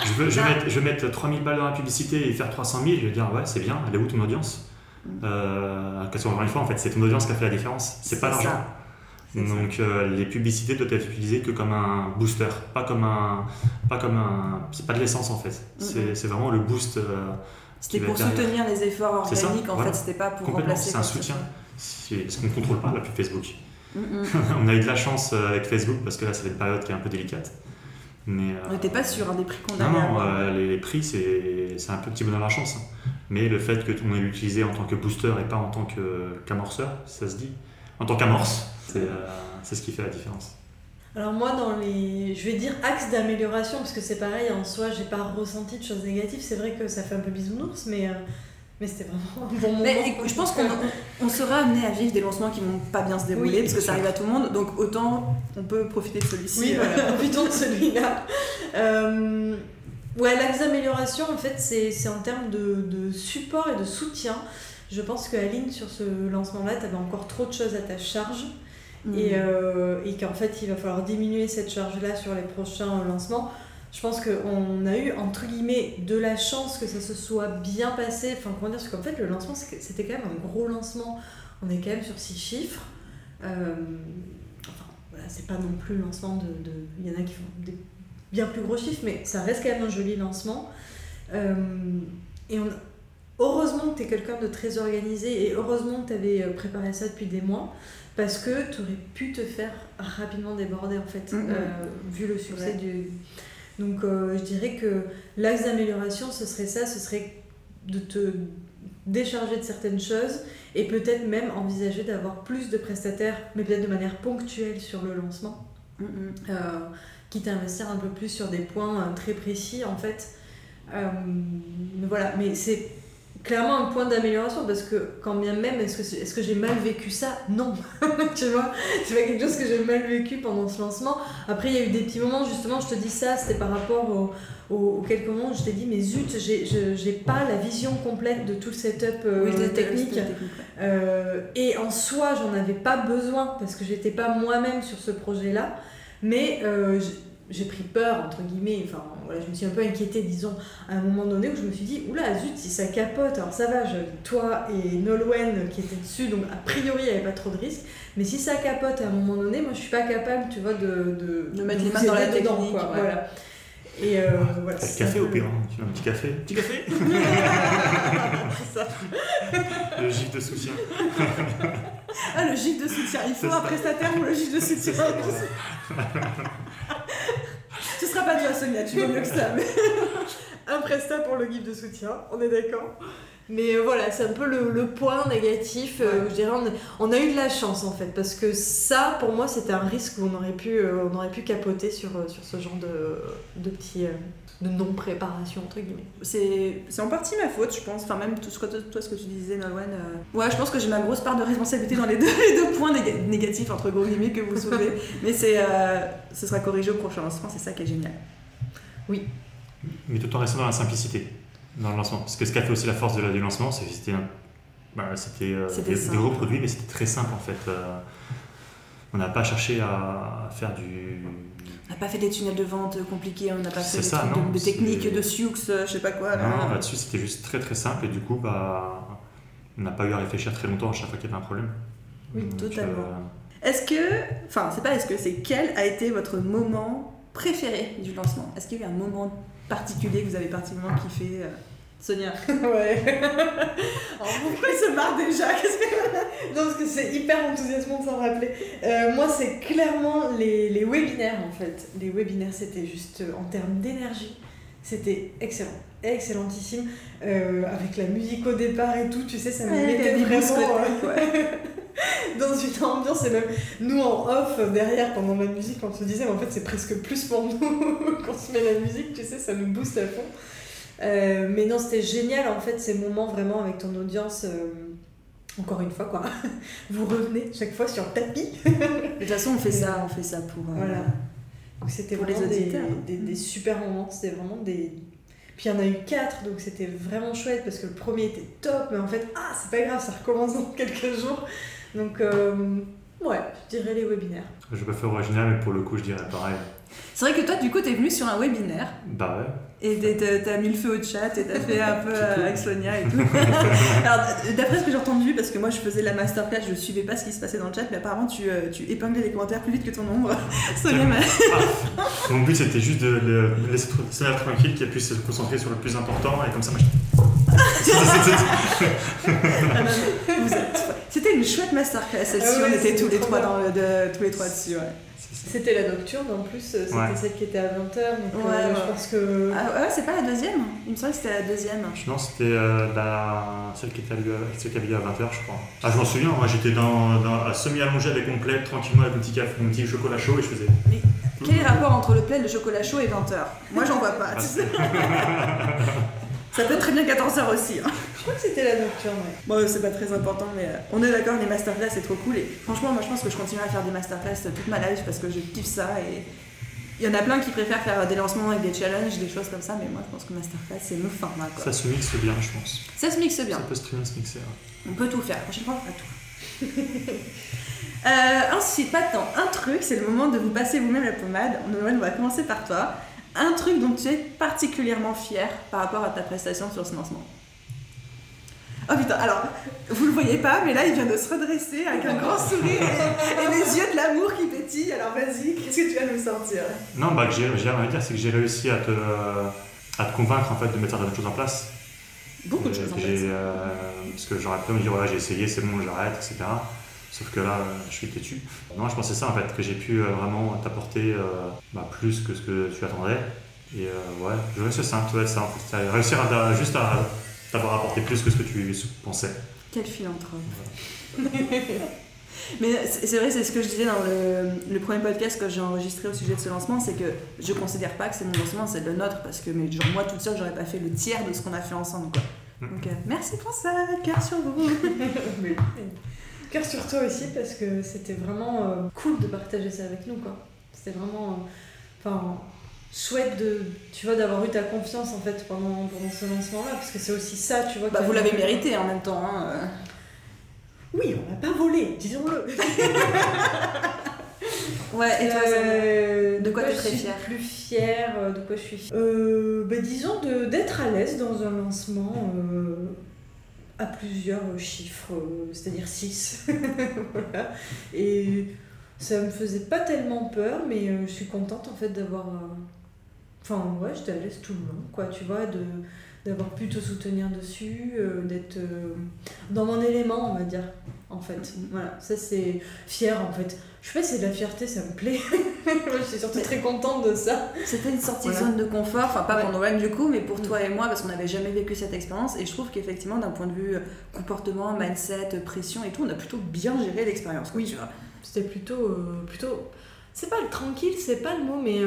je veux, je vais mettre, je vais mettre 3000 balles dans la publicité et faire 300 000. Je vais dire ouais, c'est bien. Elle est où ton audience? Euh, Parce qu'encore une fois, en fait, c'est ton audience qui a fait la différence. C'est pas l'argent. Donc euh, les publicités doivent être utilisées que comme un booster, pas comme un, pas comme un, c'est pas de l'essence en fait. C'est vraiment le boost. euh, C'était pour derrière. soutenir les efforts ça, organiques, en voilà. fait, c'était pas pour remplacer. c'est un ce soutien. C'est parce qu'on ne contrôle pas la pub Facebook. Mm, on a eu de la chance euh, avec Facebook parce que là, c'est une période qui est un peu délicate. Mais, euh, On n'était pas sûr hein, des prix qu'on non, allait non, avoir. euh, les, les prix, c'est c'est un peu petit bonheur à la chance. hein. Mais le fait qu'on ait l'utilisé en tant que booster et pas en tant que- qu'amorceur, ça se dit. En tant qu'amorce, c'est euh, c'est ce qui fait la différence. Alors moi, dans les, je vais dire axes d'amélioration, parce que c'est pareil, en soi, j'ai pas ressenti de choses négatives. C'est vrai que ça fait un peu bisounours, mais, euh, mais c'était vraiment un bon moment. Mais écoute, je pense qu'on on sera amené à vivre des lancements qui vont pas bien se dérouler Oui, parce que ça arrive à tout le monde, donc autant on peut profiter de celui-ci. Oui, voilà, profitons de celui-là. Euh, ouais, l'axe d'amélioration, en fait, c'est c'est en termes de, de support et de soutien. Je pense que Aline, sur ce lancement-là, tu avais encore trop de choses à ta charge. mm. et, euh, et qu'en fait il va falloir diminuer cette charge-là sur les prochains lancements. Je pense qu'on a eu entre guillemets de la chance que ça se soit bien passé. Enfin, comment dire, parce qu'en fait le lancement c'était quand même un gros lancement. On est quand même sur six chiffres. Euh, enfin, voilà, c'est pas non plus le lancement de. Il y en a qui font des bien plus gros chiffres, mais ça reste quand même un joli lancement. Euh, et on, heureusement que tu es quelqu'un de très organisé et heureusement que tu avais préparé ça depuis des mois parce que tu aurais pu te faire rapidement déborder en fait, Mhm. euh, vu le succès Ouais. du. Donc euh, je dirais que l'axe d'amélioration ce serait ça, ce serait de te décharger de certaines choses et peut-être même envisager d'avoir plus de prestataires, mais peut-être de manière ponctuelle sur le lancement Mm, mm. euh, quitte à investir un peu plus sur des points euh, très précis en fait. Euh, voilà, mais c'est clairement un point d'amélioration parce que quand bien même, est-ce que, est-ce que j'ai mal vécu ça? Non, tu vois, c'est pas quelque chose que j'ai mal vécu pendant ce lancement. Après, il y a eu des petits moments, justement, je te dis ça, c'était par rapport au- au- aux quelques moments où je t'ai dit, mais zut, j'ai- je j'ai pas la vision complète de tout le setup euh, Oui, technique. Euh, et en soi, j'en avais pas besoin parce que j'étais pas moi-même sur ce projet-là. Mais euh, j'ai pris peur, entre guillemets. Enfin, voilà, je me suis un peu inquiétée, disons, à un moment donné où je me suis dit, oula, zut, si ça capote, alors ça va, je, toi et Nolwenn qui étaient dessus, donc a priori, il n'y avait pas trop de risques. Mais si ça capote à un moment donné, moi, je suis pas capable, tu vois, de, de, De mettre les mains dans la dedans, technique, quoi, ouais. Voilà. Et euh, voilà. Café au hein. tu veux un petit café? Petit café ça. Le gif de soutien. Ah, le gif de soutien. Il faut un ça. prestataire pour le gif de soutien. Pas toi, Sonia, tu vois mieux que ça. mais- Un prestat pour le gif de soutien, on est d'accord. Mais euh, voilà, c'est un peu le, point négatif. euh, je dirais, on a, eu de la chance en fait, parce que ça, pour moi, c'était un risque où on aurait pu, euh, on aurait pu capoter sur, euh, sur ce genre de, de petits. De non-préparation, entre guillemets. C'est c'est en partie ma faute, je pense. Enfin, même tout ce que, toi, ce que tu disais, Nolwenn. euh, Ouais, je pense que j'ai ma grosse part de responsabilité dans les deux, les deux points néga- négatifs, entre gros guillemets, que vous soulevez. Mais c'est, euh, ce sera corrigé au prochain lancement, c'est ça qui est génial. Mais tout en restant dans la simplicité, dans le lancement. Parce que ce qui a fait aussi la force de la, du lancement, c'est que c'était bah, c'était, euh, des, des gros produits, mais c'était très simple en fait. Euh, on n'a pas cherché à faire du. On n'a pas fait des tunnels de vente compliqués, on n'a pas fait des ça, trucs non, de, de techniques, de Sioux, euh, je sais pas quoi. Là. Non, là-dessus c'était juste très très simple et du coup, bah, on n'a pas eu à réfléchir très longtemps à chaque fois qu'il y avait un problème. Oui, Donc, totalement. euh, Est-ce que, enfin, c'est pas est-ce que, c'est quel a été votre moment préféré du lancement? Est-ce qu'il y a eu un moment particulier que vous avez particulièrement kiffé euh, Sonia Ouais. Pourquoi il se marre déjà? Que... Non, parce que c'est hyper enthousiasmant de s'en rappeler. Euh, moi, c'est clairement les, les webinaires, en fait. Les webinaires, c'était juste euh, en termes d'énergie. C'était excellent. Excellentissime. Euh, avec la musique au départ et tout, tu sais, ça me mettait vraiment dans une ambiance. Et même nous, en off, derrière, pendant la musique, on se disait, mais en fait, c'est presque plus pour nous qu'on se met la musique, tu sais, ça nous booste à fond. Euh, mais non, c'était génial, en fait, ces moments vraiment avec ton audience. euh, encore une fois, quoi. Vous revenez chaque fois sur le tapis. De toute façon, on fait ça, on fait ça pour. euh, Voilà. Donc c'était Pour les des, auditeurs. des, des super moments, c'était vraiment des... Puis il y en a eu quatre, donc c'était vraiment chouette parce que le premier était top, mais en fait, ah, c'est pas grave, ça recommence dans quelques jours. Donc, euh, ouais, je dirais les webinaires. Je peux faire original, mais pour le coup, je dirais pareil. C'est vrai que toi, du coup, t'es venu sur un webinaire Bah ouais. et t'as mis le feu au chat et t'as fait un peu euh, avec Sonia et tout. Alors, d'après ce que j'ai entendu, parce que moi je faisais la masterclass, je suivais pas ce qui se passait dans le chat, mais apparemment tu, euh, tu épinglais les commentaires plus vite que ton ombre. Sonia m'a. Ah, mon but c'était juste de le laisser Sonia tranquille, qu'elle puisse se concentrer sur le plus important et comme ça, moi je. C'était une chouette masterclass celle-ci, Ah ouais, on était c'était tous les trois dans le- de- tous les trois dessus. Ouais. C'était la nocturne en plus, c'était Ouais. celle qui était à 20h, donc Ouais, euh, ouais. je pense que. Ah ouais, c'est pas la deuxième Il me semble que c'était la deuxième. Non, c'était euh, la... celle qui était à celle qui avait lieu à 20h, je crois. Ah, je m'en souviens, moi j'étais dans, dans, à semi-allongé avec mon plaid, tranquillement avec mon petit, café, mon petit chocolat chaud et je faisais. Quel est le rapport entre le plaid, le chocolat chaud et 20h Moi j'en vois pas. Ça peut être très bien 14h aussi. hein. Je crois que c'était la nocturne, ouais. Bon, c'est pas très important, mais euh, on est d'accord, les masterclass c'est trop cool. Et franchement, moi je pense que je continuerai à faire des masterclass toute ma life parce que je kiffe ça. Et il y en a plein qui préfèrent faire des lancements avec des challenges, des choses comme ça, mais moi je pense que masterclass c'est le format. Quoi. Ça se mixe bien, je pense. Ça se mixe bien. Ça peut se très bien se mixer. ouais. On peut tout faire. La prochaine fois, on fera tout. Euh, ensuite, maintenant, un truc, c'est le moment de vous passer vous-même la pommade. Noël, on va commencer par toi. Un truc dont tu es particulièrement fier par rapport à ta prestation sur ce lancement. Oh putain, alors, vous le voyez pas, mais là, il vient de se redresser avec un grand sourire et, et les yeux de l'amour qui pétillent. Alors, vas-y, qu'est-ce que tu vas nous sortir? Non, bah, que j'ai rien à dire, c'est que j'ai réussi à te, à te convaincre en fait, de mettre certaines choses en place. Beaucoup de choses en j'ai, euh, parce que j'aurais pu me dire, voilà, j'ai essayé, c'est bon, j'arrête, etc. Sauf que là, euh, je suis têtu. Non, je pensais ça en fait, que j'ai pu euh, vraiment t'apporter euh, bah, plus que ce que tu attendrais. Et euh, ouais, je reste simple, ouais, ça en fait. Réussir à, juste à t'avoir apporté plus que ce que tu pensais. Quel philanthrope. Mais c'est vrai, c'est ce que je disais dans le, le premier podcast que j'ai enregistré au sujet de ce lancement, c'est que je considère pas que c'est mon lancement, c'est le nôtre, parce que mais genre, moi toute seule, j'aurais pas fait le tiers de ce qu'on a fait ensemble. Quoi. Mm. Donc euh, merci pour ça, cœur sur vous. Cœur sur toi aussi parce que c'était vraiment euh, cool de partager ça avec nous quoi. C'était vraiment euh, enfin chouette de tu vois d'avoir eu ta confiance en fait pendant, pendant ce lancement là parce que c'est aussi ça tu vois. Bah, vous l'avez mérité en même temps. hein, euh. Oui, on l'a pas volé, disons-le. Ouais, et toi, Euh, De quoi je t'es très fière plus fière euh, De quoi je suis fière? Euh, bah, Disons de- d'être à l'aise dans un lancement euh, à plusieurs chiffres, euh, c'est-à-dire 6. voilà. Et ça me faisait pas tellement peur, mais euh, je suis contente en fait d'avoir. euh, Enfin, ouais, j'étais à l'aise tout le long, quoi, tu vois, de d'avoir pu te soutenir dessus, euh, d'être euh, dans mon élément, on va dire, en fait. Voilà, ça c'est fier en fait. Je sais pas si c'est de la fierté, ça me plaît. Moi, je suis surtout très contente de ça. C'était une sortie de zone de confort, enfin pas Ouais. pour Noël du coup, mais pour Mm. toi et moi, parce qu'on n'avait jamais vécu cette expérience. Et je trouve qu'effectivement, d'un point de vue euh, comportement, mindset, pression et tout, on a plutôt bien géré l'expérience. Oui. tu vois. C'était plutôt, euh, plutôt. C'est pas le tranquille, c'est pas le mot, mais.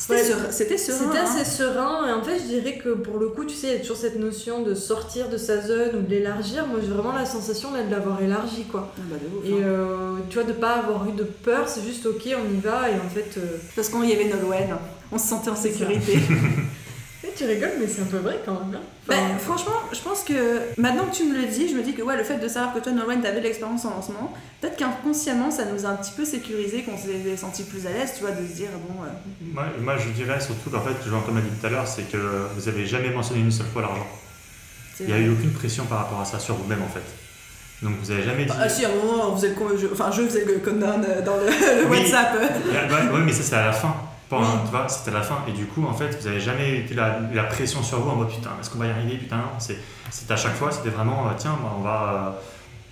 C'était serein. C'était hein. assez serein et en fait je dirais que pour le coup tu sais il y a toujours cette notion de sortir de sa zone ou de l'élargir moi j'ai vraiment la sensation là, de l'avoir élargi quoi Ah bah, ouf, et hein. euh, tu vois de pas avoir eu de peur c'est juste ok on y va et en fait euh, Parce qu'il y avait Nolwenn, on se sentait en sécurité. tu rigoles mais c'est un peu vrai quand même hein. Bah, Enfin, franchement, je pense que maintenant que tu me le dis, je me dis que ouais, le fait de savoir que toi, Nolwenn, t'avais de l'expérience en lancement, peut-être qu'inconsciemment, ça nous a un petit peu sécurisé, qu'on s'est senti plus à l'aise, tu vois, de se dire, bon, euh, Moi, moi, je dirais surtout qu'en fait, genre, comme a dit tout à l'heure, c'est que vous avez jamais mentionné une seule fois l'argent. Il n'y a eu aucune pression par rapport à ça sur vous-même en fait. Donc vous avez jamais dit. Ah si, à un moment, on faisait le con- je, enfin, je faisais le countdown euh, dans le, le Oui. WhatsApp. Ouais, mais ça c'est à la fin. Pas, Oui. tu vois, c'était à la fin. Et du coup, en fait, vous avez jamais eu la, la pression sur vous en mode putain, est-ce qu'on va y arriver Putain, non. C'est, c'était à chaque fois, c'était vraiment euh, tiens, bah, on va. euh,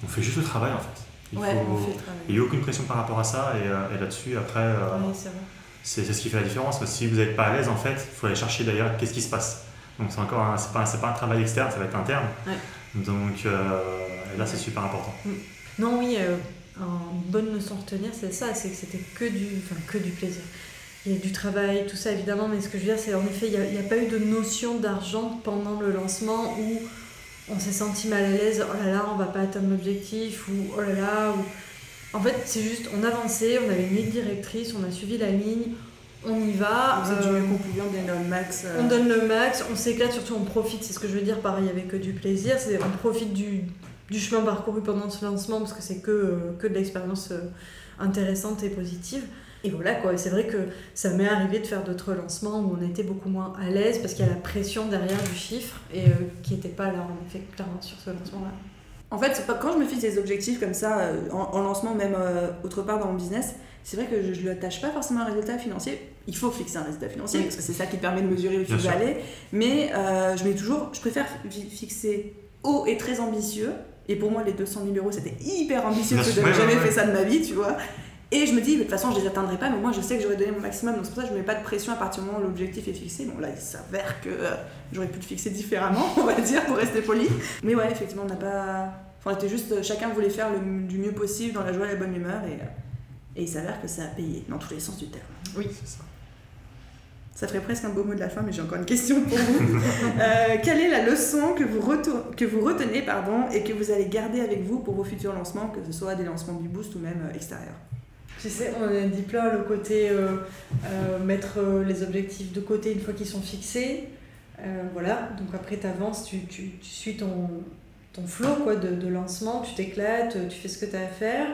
on fait juste le travail en fait. Il Ouais, faut- on fait le travail. Il n'y a aucune pression par rapport à ça. Et, euh, et là-dessus, après, euh, c'est ce qui fait la différence. Si vous n'êtes pas à l'aise, en fait, il faut aller chercher d'ailleurs qu'est-ce qui se passe. Donc c'est encore un, c'est pas, pas un travail externe, ça va être interne. Ouais. Donc euh, là, c'est super important. non oui une bonne leçon à retenir c'est ça c'est que c'était que du que du plaisir il y a du travail, tout ça évidemment, mais ce que je veux dire, c'est en effet, il n'y a, il pas eu de notion d'argent pendant le lancement où on s'est senti mal à l'aise, oh là là, on va pas atteindre l'objectif, ou oh là là, ou... En fait, c'est juste, on avançait, on avait une ligne directrice, on a suivi la ligne, on y va. Vous êtes du euh, pouvait, on donne le max. euh, on donne le max, on s'éclate, surtout on profite, c'est ce que je veux dire, pareil avec que du plaisir, c'est on profite du, du chemin parcouru pendant ce lancement parce que c'est que, euh, que de l'expérience euh, intéressante et positive. Et voilà quoi, c'est vrai que ça m'est arrivé de faire d'autres lancements où on était beaucoup moins à l'aise parce qu'il y a la pression derrière du chiffre et euh, qui n'était pas là en effet clairement sur ce lancement-là. En fait, c'est pas- quand je me fixe des objectifs comme ça, euh, en, en lancement, même euh, autre part dans mon business, c'est vrai que je ne lui attache pas forcément un résultat financier. Il faut fixer un résultat financier Oui. parce que c'est ça qui permet de mesurer où tu sûr. aller. Mais euh, je mets toujours, je préfère fi- fixer haut et très ambitieux. Et pour moi, les 200 000 euros, c'était hyper ambitieux parce que j'avais ouais, jamais ouais, fait ça de ma vie, tu vois. Et je me dis, de toute façon, je les atteindrai pas, mais moi, je sais que j'aurais donné mon maximum. Donc c'est pour ça que je ne mets pas de pression à partir du moment où l'objectif est fixé. Bon, là, il s'avère que euh, j'aurais pu le fixer différemment, on va dire, pour rester poli. Mais ouais, effectivement, on n'a pas. Enfin, on était juste. euh, Chacun voulait faire le, du mieux possible, dans la joie et la bonne humeur. Et, euh, et il s'avère que ça a payé, dans tous les sens du terme. Oui, c'est ça. Ça ferait presque un beau mot de la fin, mais j'ai encore une question pour vous. Euh, quelle est la leçon que vous, retour- que vous retenez pardon, et que vous allez garder avec vous pour vos futurs lancements, que ce soit des lancements du boost ou même extérieurs? Tu sais, on a dit plein le côté euh, euh, mettre euh, les objectifs de côté une fois qu'ils sont fixés. Euh, voilà, donc après tu avances, tu, tu, tu suis ton, ton flow quoi, de, de lancement, tu t'éclates, tu fais ce que tu as à faire.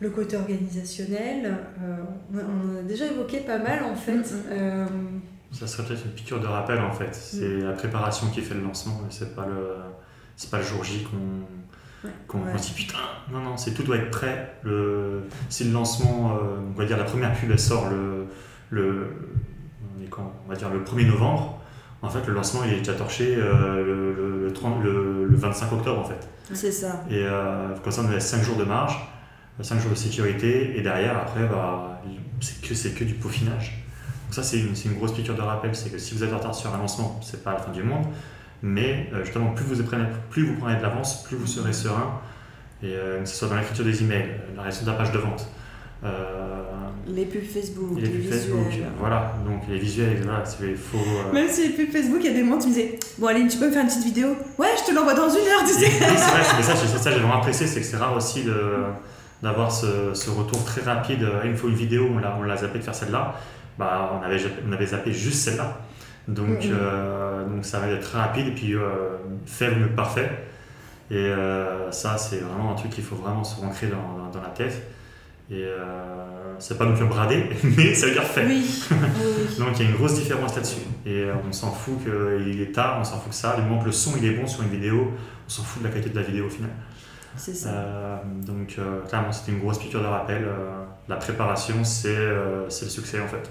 Le côté organisationnel, euh, on en a déjà évoqué pas mal en fait. Mhm. Euh, Ça serait peut-être une piqûre de rappel en fait. C'est la préparation qui fait le lancement, c'est pas le, c'est pas le jour J qu'on, Ouais. qu'on se dit putain. Non non, c'est tout doit être prêt. Le, si le lancement, euh, on va dire la première pub elle sort le, le, on est quand on va dire le 1er novembre. En fait, le lancement il est déjà torché euh, le, le 30 le- le 25 octobre en fait. C'est ça. Et euh, comme ça, on a 5 jours de marge, 5 jours de sécurité, et derrière, après, bah, c'est que, c'est que du peaufinage. Donc ça, c'est une, c'est une grosse piqûre de rappel, c'est que si vous êtes en retard sur un lancement, c'est pas la fin du monde, mais euh, justement, plus vous, prenez, plus vous prenez de l'avance, plus vous serez serein, et euh, que ce soit dans l'écriture des emails, la rédaction de la page de vente, euh, Les pubs Facebook, les les, pubs. Facebook, voilà, donc les visuels, voilà, c'est- il faut... euh, Même si les pubs Facebook, il y a des moments tu me disais Bon, Aline, tu peux me faire une petite vidéo? Ouais, je te l'envoie dans une heure, tu sais. oui, c'est vrai, c'est ça, ça, j'ai vraiment apprécié, c'est que c'est rare aussi de- d'avoir ce, ce retour très rapide. Euh, Il me faut une vidéo, on l'a, on l'a zappé de faire celle-là. Bah, on, avait, on avait zappé juste celle-là. Donc, euh, donc ça va être très rapide et puis euh, faible mais parfait. Et euh, ça, c'est vraiment un truc qu'il faut vraiment se ancrer dans, dans, dans la tête. Et euh, c'est pas non plus bradé, mais ça veut dire fait. Oui, oui, oui. Donc il y a une grosse différence là-dessus. Et on s'en fout qu'il est tard, on s'en fout que ça. Du moment que le son il est bon sur une vidéo, on s'en fout de la qualité de la vidéo au final. C'est ça. Euh, donc euh, clairement c'était une grosse piqûre de rappel. La préparation c'est c'est le succès en fait.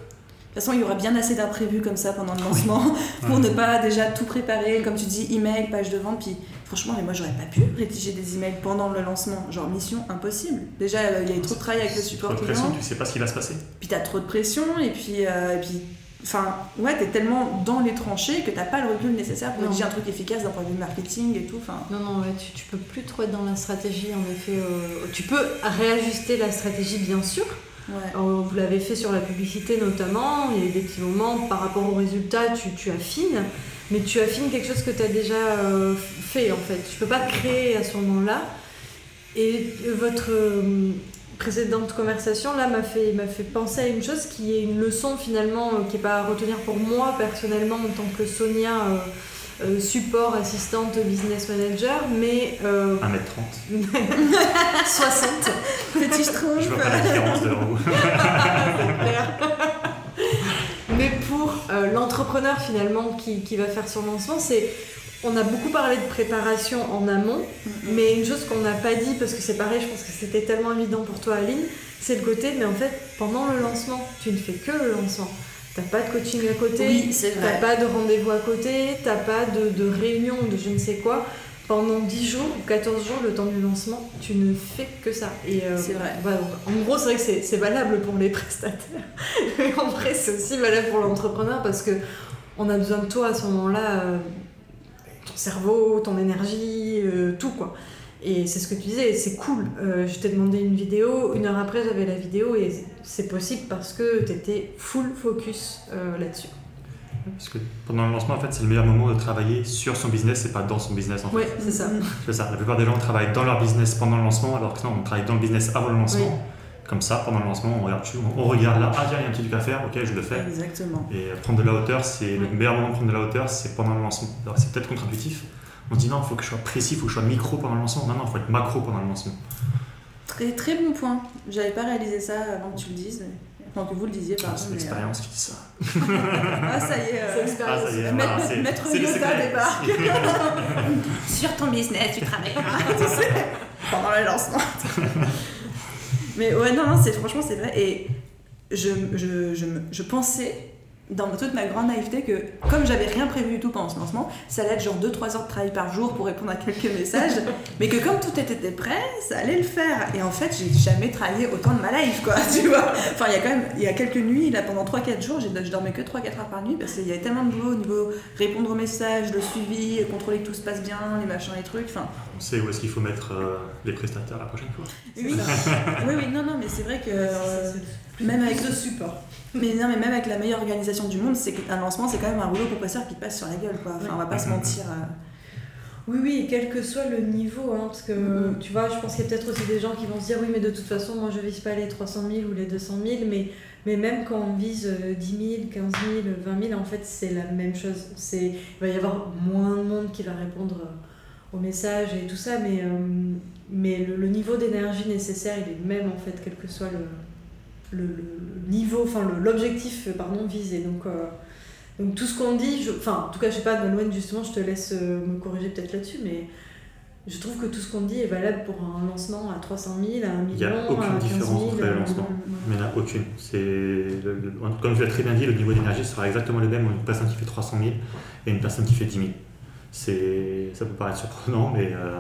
De toute façon, il y aura bien assez d'imprévus comme ça pendant le lancement pour ne pas déjà tout préparer, comme tu dis, email, page de vente. Puis franchement, mais moi j'aurais pas pu rédiger des emails pendant le lancement. Genre mission impossible. Déjà, euh, il y a eu trop de travail avec le support Trop de client. pression, tu sais pas ce qui va se passer. Puis t'as trop de pression et puis, euh, et puis enfin ouais t'es tellement dans les tranchées que t'as pas le recul nécessaire pour rédiger un truc efficace d'un point de vue marketing et tout. Enfin Non, non, ouais, tu, tu peux plus trop être dans la stratégie, en effet. euh, tu peux réajuster la stratégie, bien sûr. Euh, vous l'avez fait sur la publicité notamment. Il y a eu des petits moments par rapport aux résultats, tu, tu affines. Mais tu affines quelque chose que tu as déjà euh, fait, en fait. Tu peux pas créer à ce moment-là. Et votre euh, précédente conversation, là, m'a fait, m'a fait penser à une chose qui est une leçon, finalement, qui n'est pas à retenir pour moi, personnellement, en tant que Sonia... euh, euh, support, assistante, business manager, mais euh, 1m30. 60. Petit schtroumpf. Je vois pas la différence de. Mais pour euh, l'entrepreneur finalement qui, qui va faire son lancement, c'est on a beaucoup parlé de préparation en amont, mais une chose qu'on n'a pas dit parce que c'est pareil, je pense que c'était tellement évident pour toi Aline, c'est le côté mais en fait pendant le lancement, tu ne fais que le lancement. T'as pas de coaching à côté, Oui, t'as pas de rendez-vous à côté, t'as pas de, de réunion, de je ne sais quoi. Pendant 10 jours ou 14 jours, le temps du lancement, tu ne fais que ça. Et euh, C'est vrai. en gros, c'est vrai que c'est- valable pour les prestataires. Mais en vrai, c'est aussi valable pour l'entrepreneur parce que on a besoin de toi à ce moment-là, euh, ton cerveau, ton énergie, euh, tout quoi. Et c'est ce que tu disais, c'est cool. Je t'ai demandé une vidéo, une heure après j'avais la vidéo et c'est possible parce que t'étais full focus euh, là-dessus. Parce que pendant le lancement, en fait, c'est le meilleur moment de travailler sur son business et pas dans son business. En fait. Oui, c'est ça. C'est ça. La plupart des gens travaillent dans leur business pendant le lancement, alors que non, on travaille dans le business avant le lancement. Comme ça, pendant le lancement, on regarde, on, regarde là, ah tiens, il y a un petit truc à faire, ok, je le fais. Exactement. Et euh, prendre de la hauteur, c'est le meilleur moment de prendre de la hauteur, c'est pendant le lancement. Alors c'est peut-être contre-intuitif. On se dit non, il faut que je sois précis, il faut que je sois micro pendant le lancement. Non, non, il faut être macro pendant le lancement. Très très bon point. J'avais pas réalisé ça avant que tu le dises. Avant que vous le disiez, Ah, pardon. c'est mais, l'expérience qui dit ça. euh, Ah ça y est. C'est euh, Ah, l'expérience. est, Maître- voilà, c'est- Maître c'est le Yoda secret. débarque. Sur ton business, tu travailles. tu sais, pendant le lancement. Mais ouais, non, non, c'est franchement, c'est vrai. Et je, je, je, je pensais, dans toute ma grande naïveté, que comme j'avais rien prévu du tout pendant ce lancement, ça allait être genre 2-3 heures de travail par jour pour répondre à quelques messages. mais que comme tout était prêt, ça allait le faire. Et en fait, j'ai jamais travaillé autant de ma life, quoi, tu vois. Enfin, il y a quand même, il y a quelques nuits, là, pendant 3-4 jours, j'ai- je dormais que 3-4 heures par nuit parce qu'il y avait tellement de boulot au niveau répondre aux messages, le suivi, contrôler que tout se passe bien, les machins, les trucs. Enfin, On sait où est-ce qu'il faut mettre euh, les prestataires la prochaine fois. oui, oui, oui, non, non, mais c'est vrai que euh, même avec de support. mais non, mais même avec la meilleure organisation du monde, c'est qu'un lancement, c'est quand même un rouleau compresseur qui te passe sur la gueule, quoi. Enfin, on va pas se mentir. euh. Oui, oui, quel que soit le niveau, hein, parce que tu vois, je pense qu'il y a peut-être aussi des gens qui vont se dire oui, mais de toute façon, moi je vise pas les 300 000 ou les 200 000, mais, mais même quand on vise euh, 10 000, 15 000, 20 000, en fait, c'est la même chose. C'est, il va y avoir moins de monde qui va répondre euh, aux messages et tout ça, mais, euh, mais le, le niveau d'énergie nécessaire, il est le même en fait, quel que soit le, le, niveau, enfin l'objectif, euh, pardon, visé. Donc, euh, donc tout ce qu'on dit, enfin en tout cas je sais pas, Nolwenn justement je te laisse euh, me corriger peut-être là-dessus, mais je trouve que tout ce qu'on dit est valable pour un lancement à 300 000, à 1 million, Il y a aucune à 15 différence 000. entre les lancements. Mais il n'y en a aucune. Comme tu l'as très bien dit, le niveau d'énergie sera exactement le même pour une personne qui fait 300 000 et une personne qui fait 10 000. C'est, ça peut paraître surprenant, mais euh,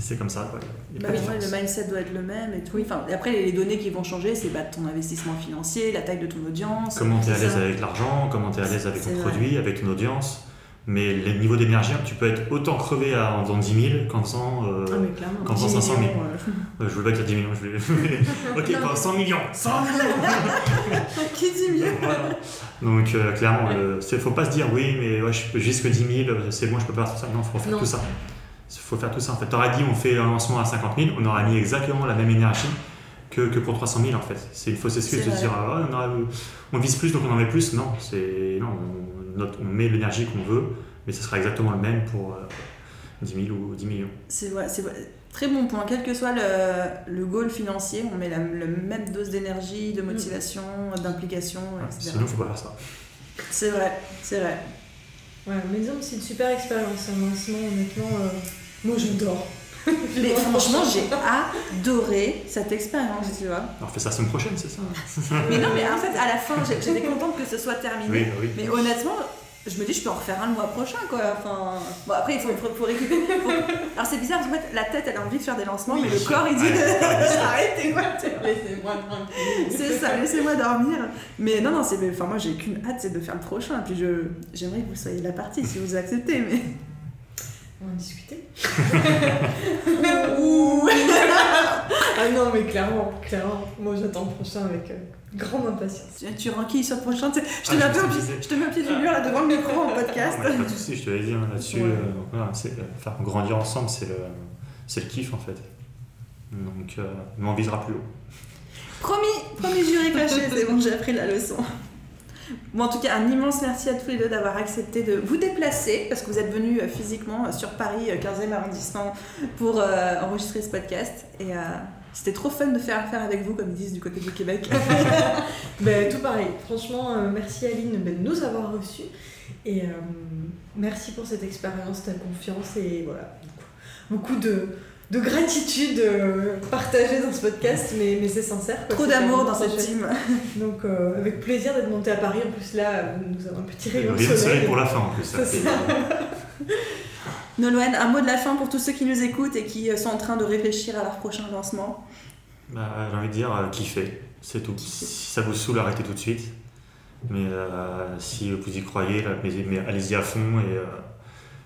c'est, comme ça. quoi. Bah oui, ouais, le mindset doit être le même et tout. Enfin, et après, les données qui vont changer, c'est bah, ton investissement financier, la taille de ton audience. Comment tu es à l'aise avec l'argent, comment tu es à l'aise avec ton vrai. produit, avec ton audience. Mais les niveaux d'énergie, tu peux être autant crevé à- en faisant 10 000 qu'en faisant. euh, Ah mais clairement. Quand- 10 dans 500 000. millions, euh. euh, je veux pas dire 10 millions, je vais. ok, pas 100 millions 100 millions Qui dit mieux Voilà. Donc euh, clairement, il ne faut pas se dire oui, mais ouais, je peux juste que 10 000, c'est bon, je peux pas faire tout ça. Non, il faut faire Non. tout ça. Il faut faire tout ça. En fait, t'aurais dit on fait un lancement à 50 000, on aurait mis exactement la même énergie que, que pour 300 000 en fait. C'est une fausse excuse de se vrai. dire ah, on, aura- on vise plus donc on en met plus. Non, c'est non, on, note- on met l'énergie qu'on veut, mais ce sera exactement le même pour euh, 10 000 ou 10 millions. C'est ouais, c'est ouais. très bon point. Quel que soit le, le goal financier, on met la, la même dose d'énergie, de motivation, d'implication, Ouais, etc. sinon, il faut pas faire ça. C'est vrai, c'est vrai. Ouais, mais disons que c'est une super expérience, un lancement, honnêtement. euh, moi j'adore. Mais franchement, j'ai adoré cette expérience, tu vois. On refait ça la semaine prochaine, c'est ça Mais non, mais en fait, à la fin, j'étais contente que ce soit terminé. Oui, oui. Mais honnêtement, je me dis, je peux en refaire un le mois prochain, quoi. Enfin, bon, après, il faut, faut, faut récupérer. faut- Alors, c'est bizarre, parce qu'en fait, la tête, elle a envie de faire des lancements, mais le corps, il dit Ouais, le corps, il dit- arrêtez, quoi. Laissez-moi tranquille. C'est ça, laissez-moi dormir. Mais non, non, c'est. Enfin, moi, j'ai qu'une hâte, c'est de faire le prochain. Puis, je, j'aimerais que vous soyez de la partie si vous acceptez, mais. On va en discuter. Ouh Ah non, mais clairement, clairement. Moi, j'attends le prochain avec euh, grande impatience. Tu, tu renquilles sur le prochain, sais. Je te Ah, mets un peu je te mets un pied du mur là devant le micro en podcast. Ah, ouais, pas de soucis, je te l'ai dit hein, là-dessus. Ouais. euh, voilà, c'est, euh, enfin, grandir ensemble, c'est le, c'est le kiff en fait. Donc, euh, on visera plus haut. Promis, promis juré caché, c'est bon, j'ai appris la leçon. Bon, en tout cas, un immense merci à tous les deux d'avoir accepté de vous déplacer parce que vous êtes venus euh, physiquement euh, sur Paris, euh, 15e arrondissement, pour euh, enregistrer ce podcast. Et euh, c'était trop fun de faire affaire avec vous, comme ils disent du côté du Québec. Ben, tout pareil. Franchement, euh, merci Aline de nous avoir reçus. Et euh, merci pour cette expérience, ta confiance et voilà. Beaucoup, beaucoup de, de gratitude euh, partagée dans ce podcast, mais, mais c'est sincère. quoi. trop d'amour dans cette team. Donc, euh, avec plaisir d'être monté à Paris. En plus, là, nous avons un petit rayon de soleil. soleil pour la fin en plus. ça fait-. Nolwenn, un mot de la fin pour tous ceux qui nous écoutent et qui euh, sont en train de réfléchir à leur prochain lancement. Bah, j'ai envie de dire, euh, kiffez, c'est tout. Si ça vous saoule, arrêtez tout de suite. Mais euh, si vous y croyez, allez-y à fond et, euh,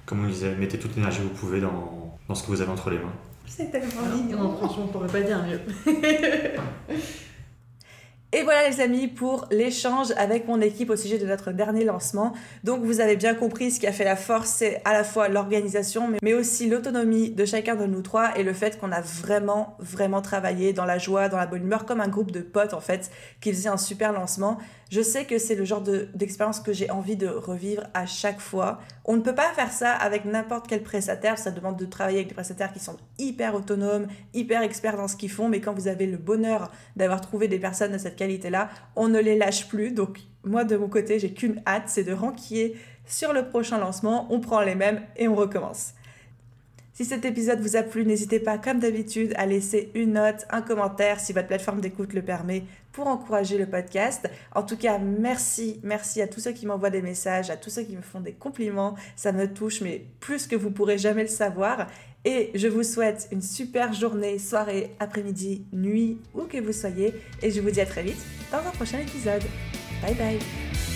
comme on disait, mettez toute l'énergie que vous pouvez dans, dans ce que vous avez entre les mains. C'est tellement Non, mignon. franchement, on pourrait pas dire mieux. Et voilà les amis pour l'échange avec mon équipe au sujet de notre dernier lancement. Donc vous avez bien compris ce qui a fait la force, c'est à la fois l'organisation, mais- mais aussi l'autonomie de chacun de nous trois et le fait qu'on a vraiment, vraiment travaillé dans la joie, dans la bonne humeur, comme un groupe de potes en fait, qui faisait un super lancement. Je sais que c'est le genre de- d'expérience que j'ai envie de revivre à chaque fois. On ne peut pas faire ça avec n'importe quel prestataire, ça demande de travailler avec des prestataires qui sont hyper autonomes, hyper experts dans ce qu'ils font, mais quand vous avez le bonheur d'avoir trouvé des personnes de cette qualité-là, on ne les lâche plus. Donc moi de mon côté, j'ai qu'une hâte, c'est de ranquiller sur le prochain lancement, on prend les mêmes et on recommence. Si cet épisode vous a plu, n'hésitez pas, comme d'habitude, à laisser une note, un commentaire si votre plateforme d'écoute le permet pour encourager le podcast. En tout cas, merci, merci à tous ceux qui m'envoient des messages, à tous ceux qui me font des compliments. Ça me touche, mais plus que vous pourrez jamais le savoir. Et je vous souhaite une super journée, soirée, après-midi, nuit, où que vous soyez. Et je vous dis à très vite dans un prochain épisode. Bye bye